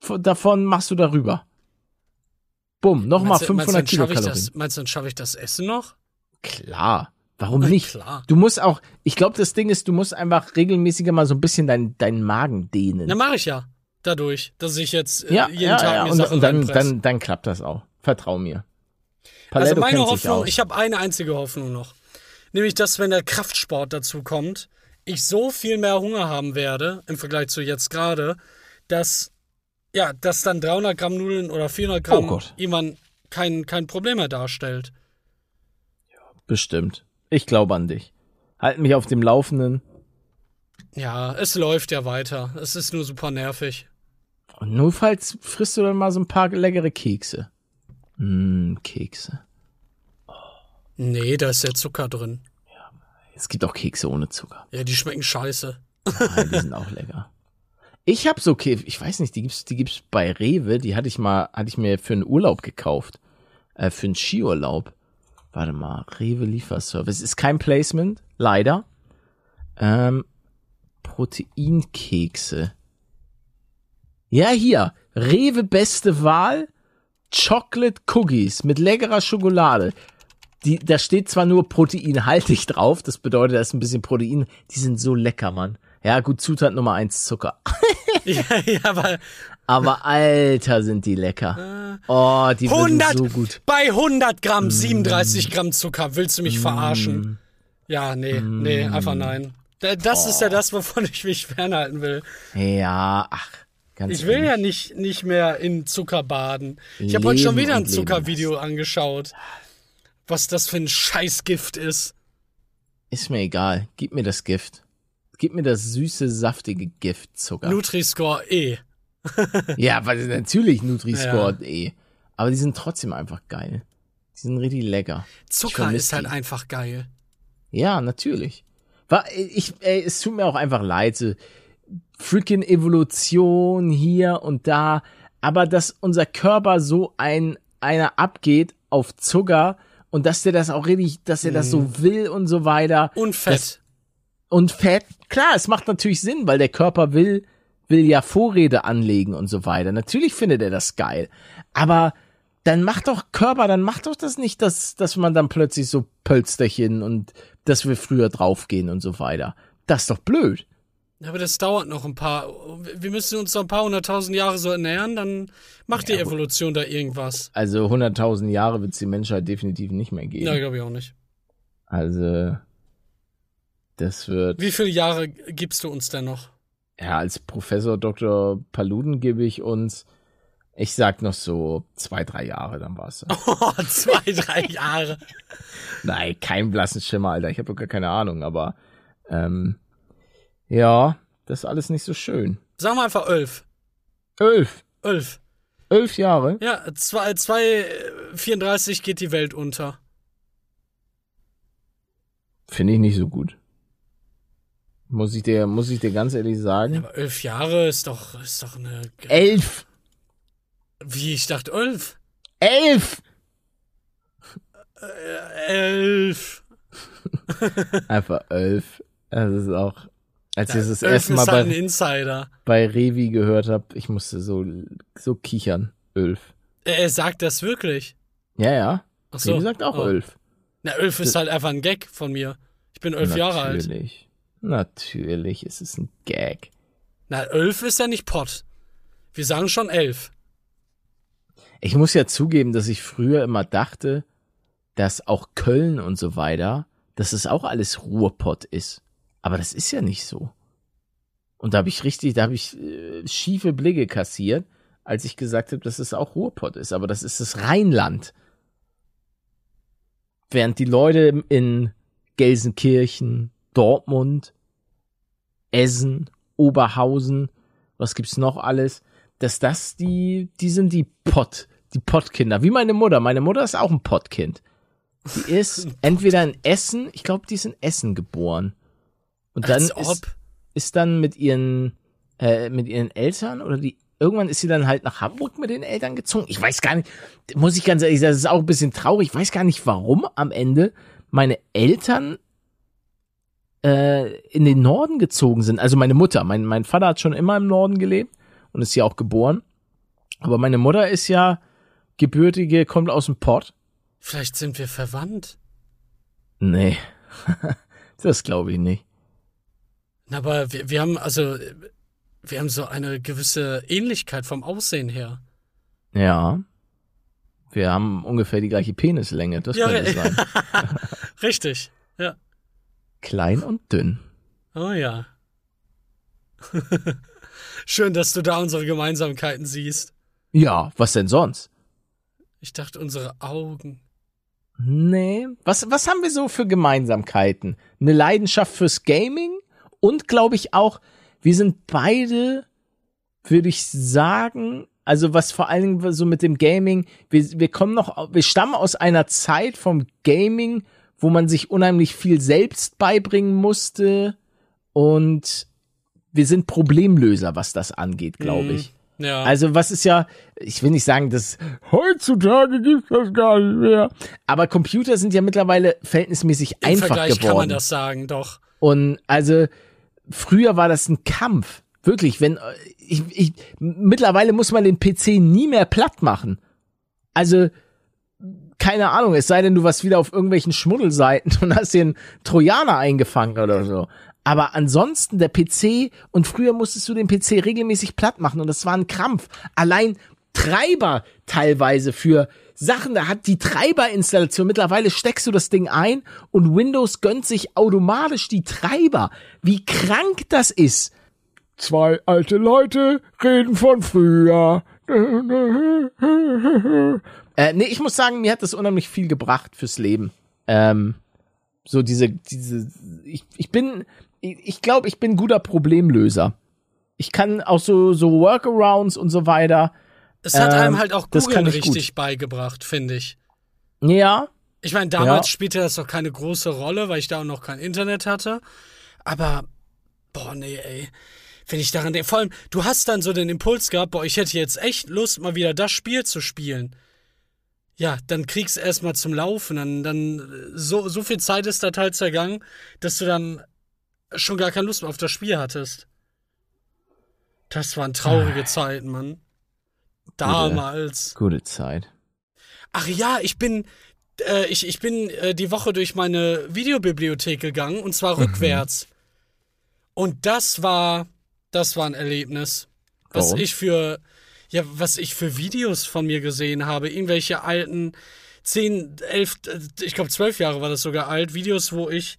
von- davon machst du darüber. Bumm, noch aber mal meinst du- meinst du, 500 dann schaffe ich Kilokalorien. das, meinst du, dann schaffe ich das Essen noch? Klar. Warum Na nicht? klar. Du musst auch, ich glaube, das Ding ist, du musst einfach regelmäßiger mal so ein bisschen dein, deinen Magen dehnen. Na, mache ich ja. Dadurch, dass ich jetzt äh, ja, jeden ja, Tag ja. mir Und, Sachen und dann, dann, dann klappt das auch. Vertrau mir. Also Paletto meine kennt sich Hoffnung, ich habe eine einzige Hoffnung noch. Nämlich, dass wenn der Kraftsport dazu kommt, ich so viel mehr Hunger haben werde, im Vergleich zu jetzt gerade, dass, ja, dass dann 300 Gramm Nudeln oder 400 Gramm Oh jemand kein, kein Problem mehr darstellt. Bestimmt. Ich glaube an dich. Halt mich auf dem Laufenden. Ja, es läuft ja weiter. Es ist nur super nervig. Und notfalls frisst du dann mal so ein paar leckere Kekse. Mm, Kekse. Nee, da ist ja Zucker drin. Es gibt auch Kekse ohne Zucker. Ja, die schmecken scheiße. Nein, die sind auch lecker. Ich hab so Kekse, ich weiß nicht, die gibt's, die gibt's bei Rewe, die hatte ich mal, hatte ich mir für einen Urlaub gekauft. Äh, für einen Skiurlaub. Warte mal, Rewe Lieferservice. Ist kein Placement, leider. Ähm, Proteinkekse. Ja, hier. Rewe beste Wahl. Chocolate Cookies mit leckerer Schokolade. die, da steht zwar nur proteinhaltig drauf, das bedeutet, da ist ein bisschen Protein. Die sind so lecker, Mann. Ja, gut, Zutat Nummer eins, Zucker. ja, ja, aber Aber alter, sind die lecker. Oh, die sind 100, so gut. bei 100 Gramm 37 Gramm Zucker. Willst du mich verarschen? Ja, nee, nee, einfach nein. Da- Das ist ja das, wovon ich mich fernhalten will. Ja, ach, ganz Ich will ehrlich. ja nicht, nicht mehr in Zucker baden. Ich habe heute schon wieder ein Zuckervideo angeschaut. Was das für ein Scheißgift ist. Ist mir egal. Gib mir das Gift. Gib mir das süße, saftige Gift Zucker. Nutri-Score E. ja, weil natürlich Nutri-Score eh. Aber die sind trotzdem einfach geil. Die sind richtig lecker. Zucker ist halt die. einfach geil. Ja, natürlich. Ich, ey, es tut mir auch einfach leid. Freaking Evolution hier und da. Aber dass unser Körper so ein, einer abgeht auf Zucker und dass der das auch richtig, dass er das so will und so weiter. Und Fett. Und Fett, klar, es macht natürlich Sinn, weil der Körper will, will ja Vorräte anlegen und so weiter. Natürlich findet er das geil. Aber dann macht doch Körper, dann macht doch das nicht, dass, dass man dann plötzlich so Pölsterchen und dass wir früher draufgehen und so weiter. Das ist doch blöd. Aber das dauert noch ein paar. Wir müssen uns noch ein paar hunderttausend Jahre so ernähren, dann macht die Evolution da irgendwas. Also 100.000 Jahre wird es die Menschheit definitiv nicht mehr geben. Ja, glaube ich auch nicht. Also das wird, Wie viele Jahre gibst du uns denn noch? ja, als Professor Dr. Paluden gebe ich uns, ich sag noch so zwei, drei Jahre, dann war's. das. Oh, zwei, drei Jahre. Nein, kein blassen Schimmer, Alter. Ich habe doch gar keine Ahnung, aber ähm, ja, das ist alles nicht so schön. Sagen wir einfach elf. Elf. Elf. Elf Jahre? Ja, zwei, zwei, 34 geht die Welt unter. Finde ich nicht so gut. Muss ich dir, muss ich dir ganz ehrlich sagen. Aber elf Jahre ist doch, ist doch eine. Elf! Wie, ich dachte elf. Elf! Elf. Einfach elf. Das ist auch, als ich das erste Mal bei, Insider. bei Revi gehört habe, ich musste so, so kichern. Elf. Er sagt das wirklich. Ja, ja. Ach so. Revi sagt auch Oh. elf. Na, elf ist halt einfach ein Gag von mir. Ich bin elf Jahre alt. Natürlich. Natürlich ist es ein Gag. Na, elf ist ja nicht Pott. Wir sagen schon elf. Ich muss ja zugeben, dass ich früher immer dachte, dass auch Köln und so weiter, dass es auch alles Ruhrpott ist. Aber das ist ja nicht so. Und da habe ich richtig, da habe ich äh, schiefe Blicke kassiert, als ich gesagt habe, dass es auch Ruhrpott ist. Aber das ist das Rheinland. Während die Leute in Gelsenkirchen, Dortmund, Essen, Oberhausen, was gibt's noch alles, dass das die, die sind die Pott, die Pottkinder. Wie meine Mutter. Meine Mutter ist auch ein Pottkind. Die ist entweder in Essen, ich glaube, die ist in Essen geboren. Und dann ist, ist dann mit ihren, äh, mit ihren Eltern oder die, irgendwann ist sie dann halt nach Hamburg mit den Eltern gezogen. Ich weiß gar nicht, muss ich ganz ehrlich sagen, das ist auch ein bisschen traurig. Ich weiß gar nicht, warum am Ende meine Eltern äh, in den Norden gezogen sind. Also meine Mutter, mein, mein Vater hat schon immer im Norden gelebt und ist ja auch geboren. Aber meine Mutter ist ja gebürtige, kommt aus dem Pott. Vielleicht sind wir verwandt. Nee, das glaube ich nicht. Na, Aber wir, wir haben, also, wir haben so eine gewisse Ähnlichkeit vom Aussehen her. Ja. Wir haben ungefähr die gleiche Penislänge, das Ja, könnte sein. Richtig. Ja. Klein und dünn. Oh ja. Schön, dass du da unsere Gemeinsamkeiten siehst. Ja, was denn sonst? Ich dachte, unsere Augen. Nee. Was, was haben wir so für Gemeinsamkeiten? Eine Leidenschaft fürs Gaming und glaube ich auch, wir sind beide, würde ich sagen, also was vor allen Dingen so mit dem Gaming, wir, wir kommen noch, wir stammen aus einer Zeit vom Gaming, wo man sich unheimlich viel selbst beibringen musste und wir sind Problemlöser, was das angeht, glaube ich. Ja. Also was ist ja, ich will nicht sagen, dass heutzutage gibt das gar nicht mehr. Aber Computer sind ja mittlerweile verhältnismäßig Im einfach Vergleich geworden. kann man das sagen, doch. Und also früher war das ein Kampf. Wirklich, wenn äh, ich, ich mittlerweile muss man den PC nie mehr platt machen. Also keine Ahnung, es sei denn, du warst wieder auf irgendwelchen Schmuddelseiten und hast den Trojaner eingefangen oder so. Aber ansonsten der PC und früher musstest du den PC regelmäßig platt machen und das war ein Krampf. Allein Treiber teilweise für Sachen, da hat die Treiberinstallation, mittlerweile steckst du das Ding ein und Windows gönnt sich automatisch die Treiber. Wie krank das ist. Zwei alte Leute reden von früher. Äh, nee, ich muss sagen, mir hat das unheimlich viel gebracht fürs Leben. Ähm, so diese, diese, ich, ich bin, ich, ich glaube, ich bin guter Problemlöser. Ich kann auch so, so Workarounds und so weiter. Es hat Ähm, einem halt auch Google richtig beigebracht, finde ich. Ja, Ich meine, damals Ja. spielte das doch keine große Rolle, weil ich da auch noch kein Internet hatte. Aber, boah, nee, ey. Wenn ich daran denke, vor allem, du hast dann so den Impuls gehabt, boah, ich hätte jetzt echt Lust, mal wieder das Spiel zu spielen. Ja, dann kriegst du erstmal zum Laufen. Dann, dann, so, so viel Zeit ist da halt zergangen, dass du dann schon gar keine Lust mehr auf das Spiel hattest. Das waren traurige Zeiten, Mann. Damals. gute Zeit. Ach ja, ich bin, äh, ich, ich bin äh, die Woche durch meine Videobibliothek gegangen und zwar rückwärts. Und das war, das war ein Erlebnis. Was Warum? ich für, ja, was ich für Videos von mir gesehen habe. Irgendwelche alten 10, 11, äh, ich glaube 12 Jahre war das sogar alt. Videos, wo ich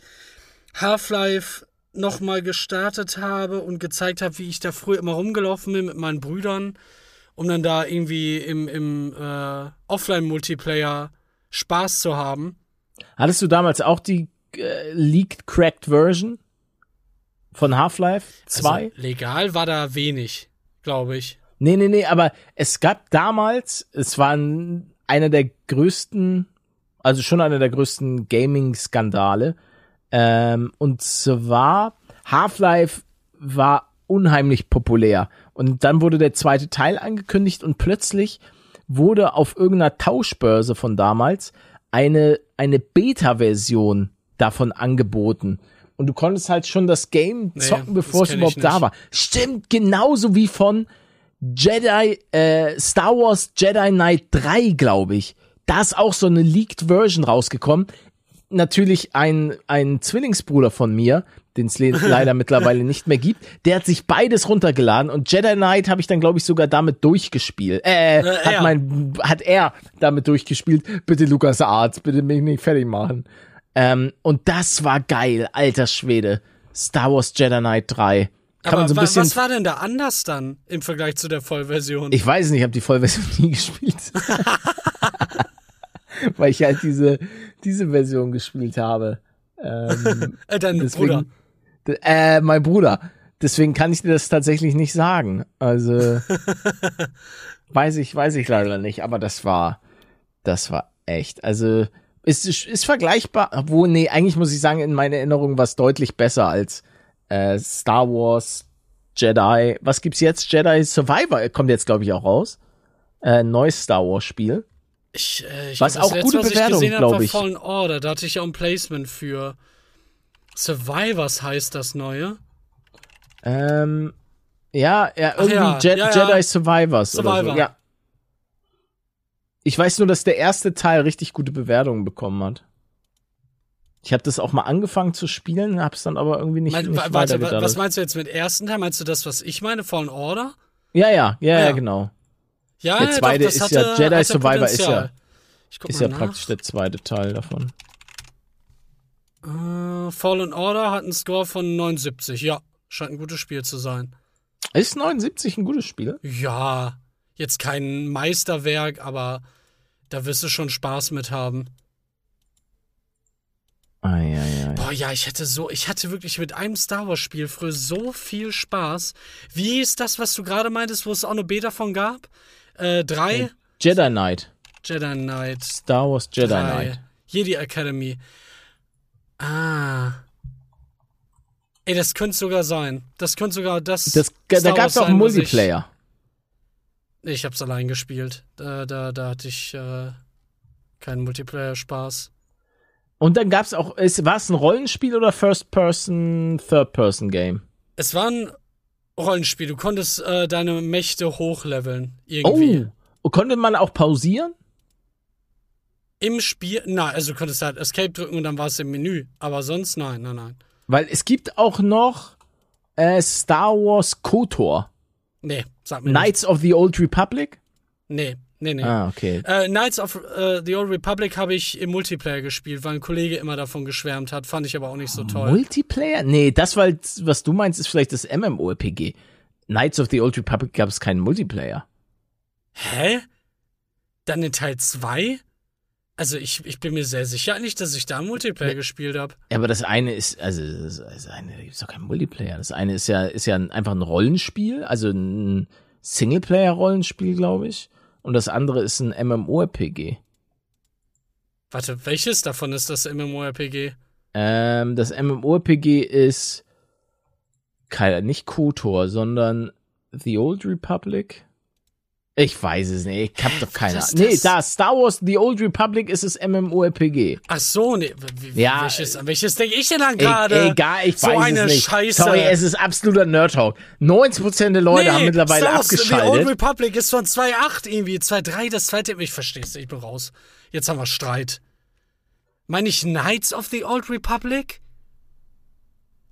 Half-Life nochmal gestartet habe und gezeigt habe, wie ich da früher immer rumgelaufen bin mit meinen Brüdern, um dann da irgendwie im, im äh, Offline-Multiplayer Spaß zu haben. Hattest du damals auch die äh, leaked cracked Version von Half-Life 2? Also, legal war da wenig, glaube ich. Nee, nee, nee, aber es gab damals, es war ein, einer der größten, also schon einer der größten Gaming-Skandale. Ähm, und zwar, Half-Life war unheimlich populär. Und dann wurde der zweite Teil angekündigt und plötzlich wurde auf irgendeiner Tauschbörse von damals eine, eine Beta-Version davon angeboten. Und du konntest halt schon das Game Nee, zocken, das bevor es überhaupt da war. Stimmt, genauso wie von Jedi, äh, Star Wars Jedi Knight 3, glaube ich. Da ist auch so eine leaked Version rausgekommen. Natürlich ein, ein Zwillingsbruder von mir, den es le leider mittlerweile nicht mehr gibt, der hat sich beides runtergeladen und Jedi Knight habe ich dann, glaube ich, sogar damit durchgespielt. Äh, Äh, hat er. mein, hat er damit durchgespielt. Bitte Lukas Arzt, bitte mich nicht fertig machen. Ähm, und das war geil, alter Schwede. Star Wars Jedi Knight 3. Kann Aber man so ein bisschen was war denn da anders dann im Vergleich zu der Vollversion? ich weiß nicht, ich habe die Vollversion nie gespielt. Weil ich halt diese, diese Version gespielt habe. Ähm, äh, dein Bruder. deswegen, D- äh, mein Bruder. Deswegen kann ich dir das tatsächlich nicht sagen. Also weiß ich, weiß ich leider nicht. Aber das war, das war echt. Also ist, ist, vergleichbar. Obwohl, nee, eigentlich muss ich sagen, in meiner Erinnerung war es deutlich besser als äh, Star Wars, Jedi. Was gibt's jetzt? Jedi Survivor kommt jetzt, glaube ich, auch raus. Äh, neues Star Wars Spiel. Ich, äh, ich Was glaub, das auch letzte, gute Bewertung, ich gesehen hab, glaub war ich. Fallen Order. Da hatte ich auch ein Placement für. Survivors heißt das neue. Ähm, ja, ja, irgendwie ja, Je ja, ja. Jedi Survivors oder so. Survivor. Ja. Ich weiß nur, dass der erste Teil richtig gute Bewertungen bekommen hat. Ich habe das auch mal angefangen zu spielen, hab's dann aber irgendwie nicht, Mein, nicht wa- warte, was meinst du jetzt mit ersten Teil? Meinst du das, was ich meine? Fallen Order? ja, ja, ja, ja, Ja. genau. Ja, Der ja, zweite doch, ist hatte, ja- Jedi Survivor ist Potenzial. ja- Ich guck Ist ja nach. praktisch der zweite Teil davon. Äh, Fallen Order hat einen Score von 79. Ja, scheint ein gutes Spiel zu sein. Ist 79 ein gutes Spiel? Ja, jetzt kein Meisterwerk, aber da wirst du schon Spaß mit haben. Ei, ei, ei. Boah, ja, ich hätte so, ich hatte wirklich mit einem Star Wars Spiel früher so viel Spaß. Wie hieß das, was du gerade meintest, wo es auch eine Beta von gab? Äh, drei? Jedi Knight. Jedi Knight. Star Wars Jedi drei. Knight. Jedi Academy. Ah. Ey, das könnte sogar sein. Das könnte sogar das. Das, da gab's Wars auch einen ich- Multiplayer. Nee, ich hab's allein gespielt. Da, da, da hatte ich äh, keinen Multiplayer-Spaß. Und dann gab's auch, war es ein Rollenspiel oder First-Person, Third-Person-Game? Es war ein Rollenspiel. Du konntest äh, deine Mächte hochleveln. Irgendwie. Oh, konnte man auch pausieren? Im Spiel, nein, also du konntest halt Escape drücken und dann war es im Menü. Aber sonst nein, nein, nein. Weil es gibt auch noch äh, Star Wars KOTOR. Nee, sag mir Knights of the Old Republic? nicht. Nee, nee, nee. Ah, okay. Äh, Knights of äh, the Old Republic habe ich im Multiplayer gespielt, weil ein Kollege immer davon geschwärmt hat. Fand ich aber auch nicht so toll. Multiplayer? Nee, das, weil, was du meinst, ist vielleicht das MMORPG. Knights of the Old Republic gab es keinen Multiplayer. Hä? Dann in Teil 2? Also ich, ich bin mir sehr sicher eigentlich, dass ich da Multiplayer gespielt habe. Ja, aber das eine ist, also das eine da gibt's doch kein Multiplayer. Das eine ist ja, ist ja einfach ein Rollenspiel, also ein Singleplayer-Rollenspiel, glaube ich. Und das andere ist ein MMORPG. Warte, welches davon ist das MMORPG? Ähm, das MMORPG ist kein, nicht KOTOR, sondern The Old Republic. Ich weiß es nicht, ich hab doch keine Ahnung. Nee, das? da, Star Wars The Old Republic ist das MMORPG. Ach so, nee. Ja, welches, an welches denke ich denn dann E gerade? egal, ich so weiß eine es nicht. Scheiße. Sorry, es ist absoluter Nerd-Talk. 90% der Leute nee, haben mittlerweile Star Wars, The Old abgeschaltet. Republic ist von 2.8 irgendwie. 2.3, das zweite. Ich versteh's, ich bin raus. Jetzt haben wir Streit. Meine ich Knights of the Old Republic?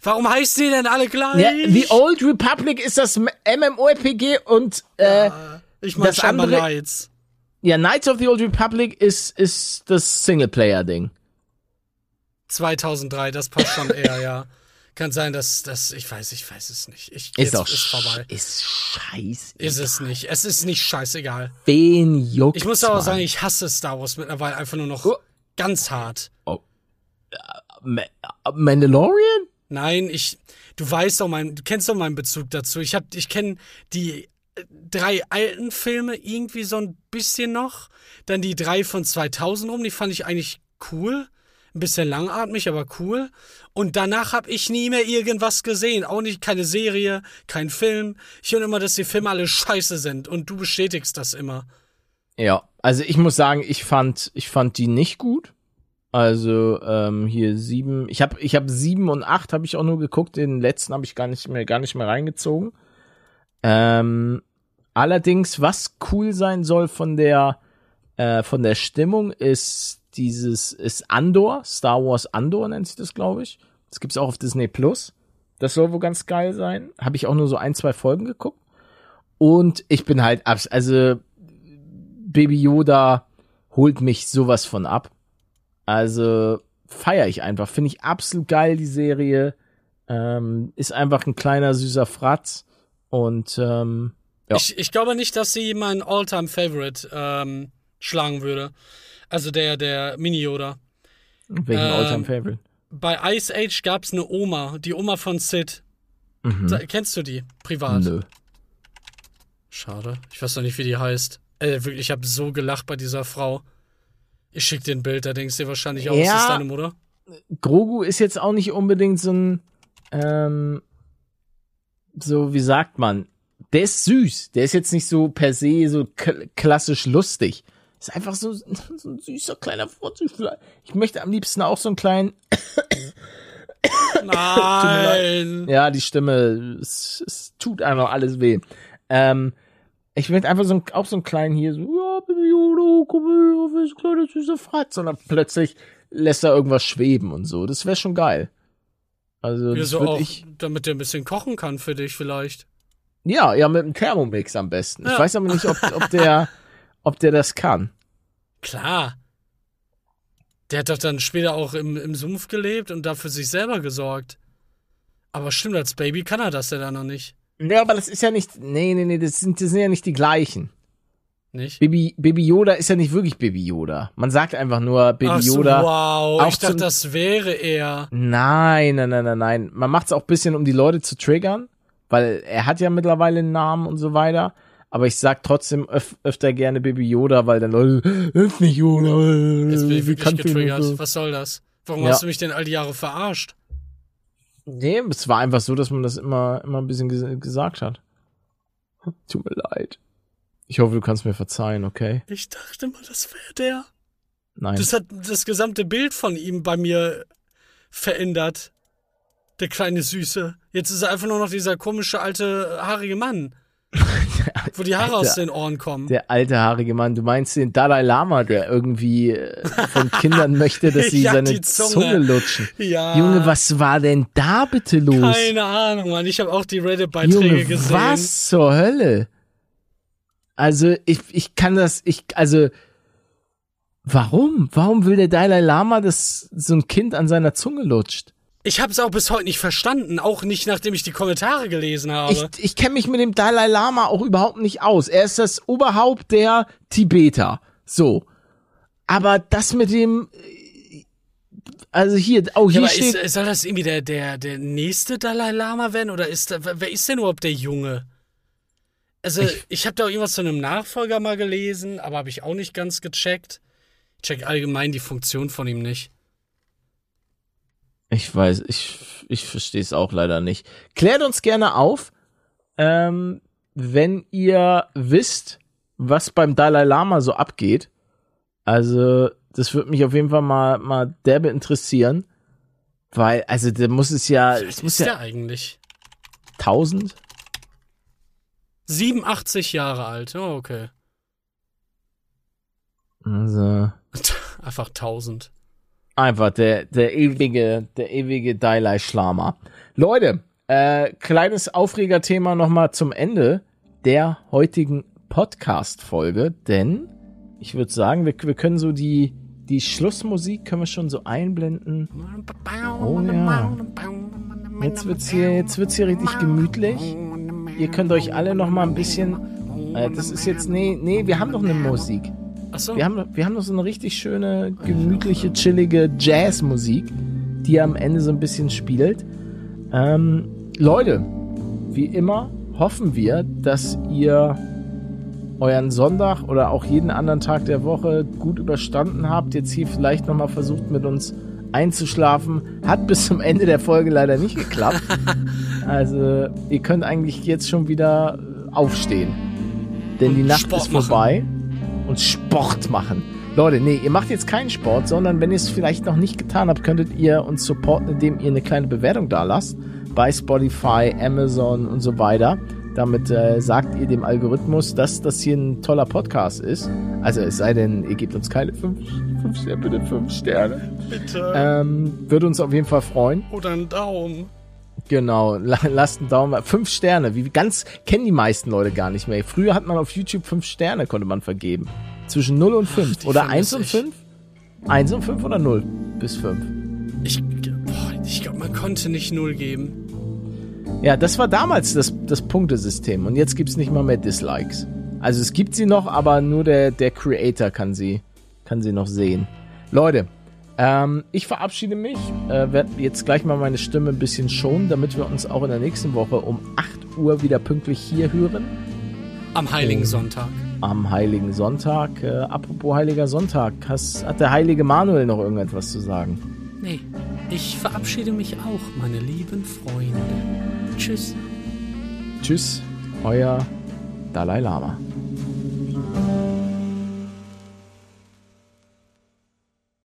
Warum heißen die denn alle gleich? Ja, The Old Republic ist das MMORPG und äh, ich meine das scheinbar andere- Knights. ja, Knights of the Old Republic ist, ist das Singleplayer-Ding. 2003, das passt schon eher, ja. Kann sein, dass das, ich weiß, ich weiß es nicht. Ich, Ist doch ist vorbei. Ist scheiße. Ist es nicht. Es ist nicht scheißegal. Wen juckt Ich muss aber sagen, ich hasse Star Wars mittlerweile einfach nur noch Oh. ganz hart. Ma Mandalorian? Nein, ich, du weißt doch mein, du kennst doch meinen Bezug dazu. Ich hab, ich kenne die äh, drei alten Filme irgendwie so ein bisschen noch. Dann die drei von 2000 rum, die fand ich eigentlich cool. Ein bisschen langatmig, aber cool. Und danach habe ich nie mehr irgendwas gesehen. Auch nicht keine Serie, kein Film. Ich höre immer, dass die Filme alle scheiße sind. Und du bestätigst das immer. Ja, also ich muss sagen, ich fand, ich fand die nicht gut. Also ähm, hier sieben, ich habe ich hab sieben und acht habe ich auch nur geguckt, den letzten habe ich gar nicht mehr gar nicht mehr reingezogen. Ähm, allerdings, was cool sein soll von der äh, von der Stimmung ist dieses ist Andor, Star Wars Andor nennt sich das, glaube ich. Das gibt's auch auf Disney Plus. Das soll wohl ganz geil sein. Habe ich auch nur so ein zwei Folgen geguckt. Und ich bin halt also Baby Yoda holt mich sowas von ab. Also feiere ich einfach. Finde ich absolut geil, die Serie. Ähm, ist einfach ein kleiner, süßer Fratz. Und ähm, Ja. Ich, ich glaube nicht, dass sie meinen All-Time-Favorite ähm, schlagen würde. Also der, der Mini-Yoda. welchen Ähm, Alltime Favorite? Bei Ice Age gab es eine Oma, die Oma von Sid. Mhm. Kennst du die? Privat? Nö. Schade. Ich weiß noch nicht, wie die heißt. Äh, wirklich, ich habe so gelacht bei dieser Frau. Ich schick dir ein Bild, da denkst du dir wahrscheinlich auch, Ja. ist das deine Mutter? Grogu ist jetzt auch nicht unbedingt so ein, ähm, so wie sagt man, der ist süß. Der ist jetzt nicht so per se so klassisch lustig. Ist einfach so, so ein süßer kleiner Vorzügler. Ich möchte am liebsten auch so einen kleinen, Nein! ja, die Stimme, es, es tut einfach alles weh. Ähm, ich möchte einfach so ein, auch so einen kleinen hier, so, ja, Baby Yoda, komm her, kleiner süßer Fratz? Und dann plötzlich lässt er irgendwas schweben und so. Das wäre schon geil. Also, Wieso würde auch, ich, damit der ein bisschen kochen kann für dich vielleicht. ja, ja, mit einem Thermomix am besten. Ich Ja. weiß aber nicht, ob, ob der, ob der das kann. Klar. Der hat doch dann später auch im, im Sumpf gelebt und dafür sich selber gesorgt. Aber stimmt, als Baby kann er das ja dann noch nicht. Ja, aber das ist ja nicht, nee, nee, nee, das sind, das sind ja nicht die gleichen. Nicht? Baby, Baby Yoda ist ja nicht wirklich Baby Yoda. Man sagt einfach nur Baby so, Yoda. wow, auch ich dachte, das wäre er. Nein, nein, nein, nein, nein. Man macht es auch ein bisschen, um die Leute zu triggern, weil er hat ja mittlerweile einen Namen und so weiter. Aber ich sag trotzdem öf öfter gerne Baby Yoda, weil dann Leute, ist nicht Yoda. Jetzt bin ich wirklich getriggert. so- Was soll das? Warum Ja. hast du mich denn all die Jahre verarscht? Nee, es war einfach so, dass man das immer, immer ein bisschen ges gesagt hat. Tut mir leid. Ich hoffe, du kannst mir verzeihen, okay? Ich dachte mal, das wäre der. Nein. Das hat das gesamte Bild von ihm bei mir verändert. Der kleine Süße. Jetzt ist er einfach nur noch dieser komische alte haarige Mann. Wo die Haare aus den Ohren kommen. Der alte haarige Mann. Du meinst den Dalai Lama, der irgendwie äh, von Kindern möchte, dass sie seine Zunge. Zunge. lutschen. Ja. Junge, was war denn da bitte los? Keine Ahnung, Mann. Ich habe auch die Reddit-Beiträge gesehen. was zur Hölle? Also, ich, ich kann das, ich, also, warum? Warum will der Dalai Lama, dass so ein Kind an seiner Zunge lutscht? Ich habe es auch bis heute nicht verstanden. Auch nicht, nachdem ich die Kommentare gelesen habe. Ich, ich kenne mich mit dem Dalai Lama auch überhaupt nicht aus. Er ist das Oberhaupt der Tibeter. So. Aber das mit dem, also hier, oh, ja, hier aber steht, ist, soll das irgendwie der, der, der nächste Dalai Lama werden? Oder ist wer ist denn überhaupt der Junge? Also, ich, Ich- habe da auch irgendwas zu einem Nachfolger mal gelesen, aber habe ich auch nicht ganz gecheckt. Ich check allgemein die Funktion von ihm nicht. Ich weiß, ich, ich verstehe es auch leider nicht. Klärt uns gerne auf, ähm, wenn ihr wisst, was beim Dalai Lama so abgeht. Also, das würde mich auf jeden Fall mal, mal derbe interessieren. Weil, also, der muss es ja, Was muss ist ja der eigentlich? 1000? 87 Jahre alt. Oh, okay. Also, Einfach 1000. einfach der, der ewige, der ewige Dalai Lama. Leute, äh, kleines Aufregerthema nochmal zum Ende der heutigen Podcast-Folge, denn ich würde sagen, wir, wir können so die, die Schlussmusik können wir schon so einblenden. Oh ja. Jetzt wird's hier, jetzt wird's hier richtig gemütlich. Ihr könnt euch alle noch mal ein bisschen, äh, das ist jetzt, nee, nee, wir haben doch eine Musik. Achso. Wir haben, wir haben noch so eine richtig schöne, gemütliche, chillige Jazzmusik, die am Ende so ein bisschen spielt. Ähm, Leute, wie immer hoffen wir, dass ihr euren Sonntag oder auch jeden anderen Tag der Woche gut überstanden habt. Jetzt hier vielleicht nochmal versucht mit uns einzuschlafen. Hat bis zum Ende der Folge leider nicht geklappt. Also ihr könnt eigentlich jetzt schon wieder aufstehen. Denn die Nacht Sport ist machen. vorbei. Und Sport machen. Leute, nee, ihr macht jetzt keinen Sport, sondern wenn ihr es vielleicht noch nicht getan habt, könntet ihr uns supporten, indem ihr eine kleine Bewertung da lasst. Bei Spotify, Amazon und so weiter. Damit äh, sagt ihr dem Algorithmus, dass das hier ein toller Podcast ist. Also es sei denn, ihr gebt uns keine fünf, Sterne, bitte fünf Sterne. Bitte. Ähm, würde uns auf jeden Fall freuen. Oder einen Daumen. Genau, la- lasst einen Daumen. Fünf Sterne, wie ganz kennen die meisten Leute gar nicht mehr. Früher hat man auf YouTube fünf Sterne, konnte man vergeben. Zwischen 0 und 5. die Oder vermisse 1 und ich. 5? 1 und 5 oder 0 bis 5? Ich, boah, ich glaube, man konnte nicht null geben. Ja, das war damals das, das Punktesystem. Und jetzt gibt's nicht mal mehr Dislikes. Also es gibt sie noch, aber nur der, der Creator kann sie, kann sie noch sehen. Leute, ähm, ich verabschiede mich. Äh, werde jetzt gleich mal meine Stimme ein bisschen schonen, damit wir uns auch in der nächsten Woche um 8 Uhr wieder pünktlich hier hören. Am Heiligen Sonntag. am Heiligen Sonntag. Äh, apropos Heiliger Sonntag, has, hat der heilige Manuel noch irgendetwas zu sagen? Nee, ich verabschiede mich auch, meine lieben Freunde. Tschüss. Tschüss, euer Dalai Lama.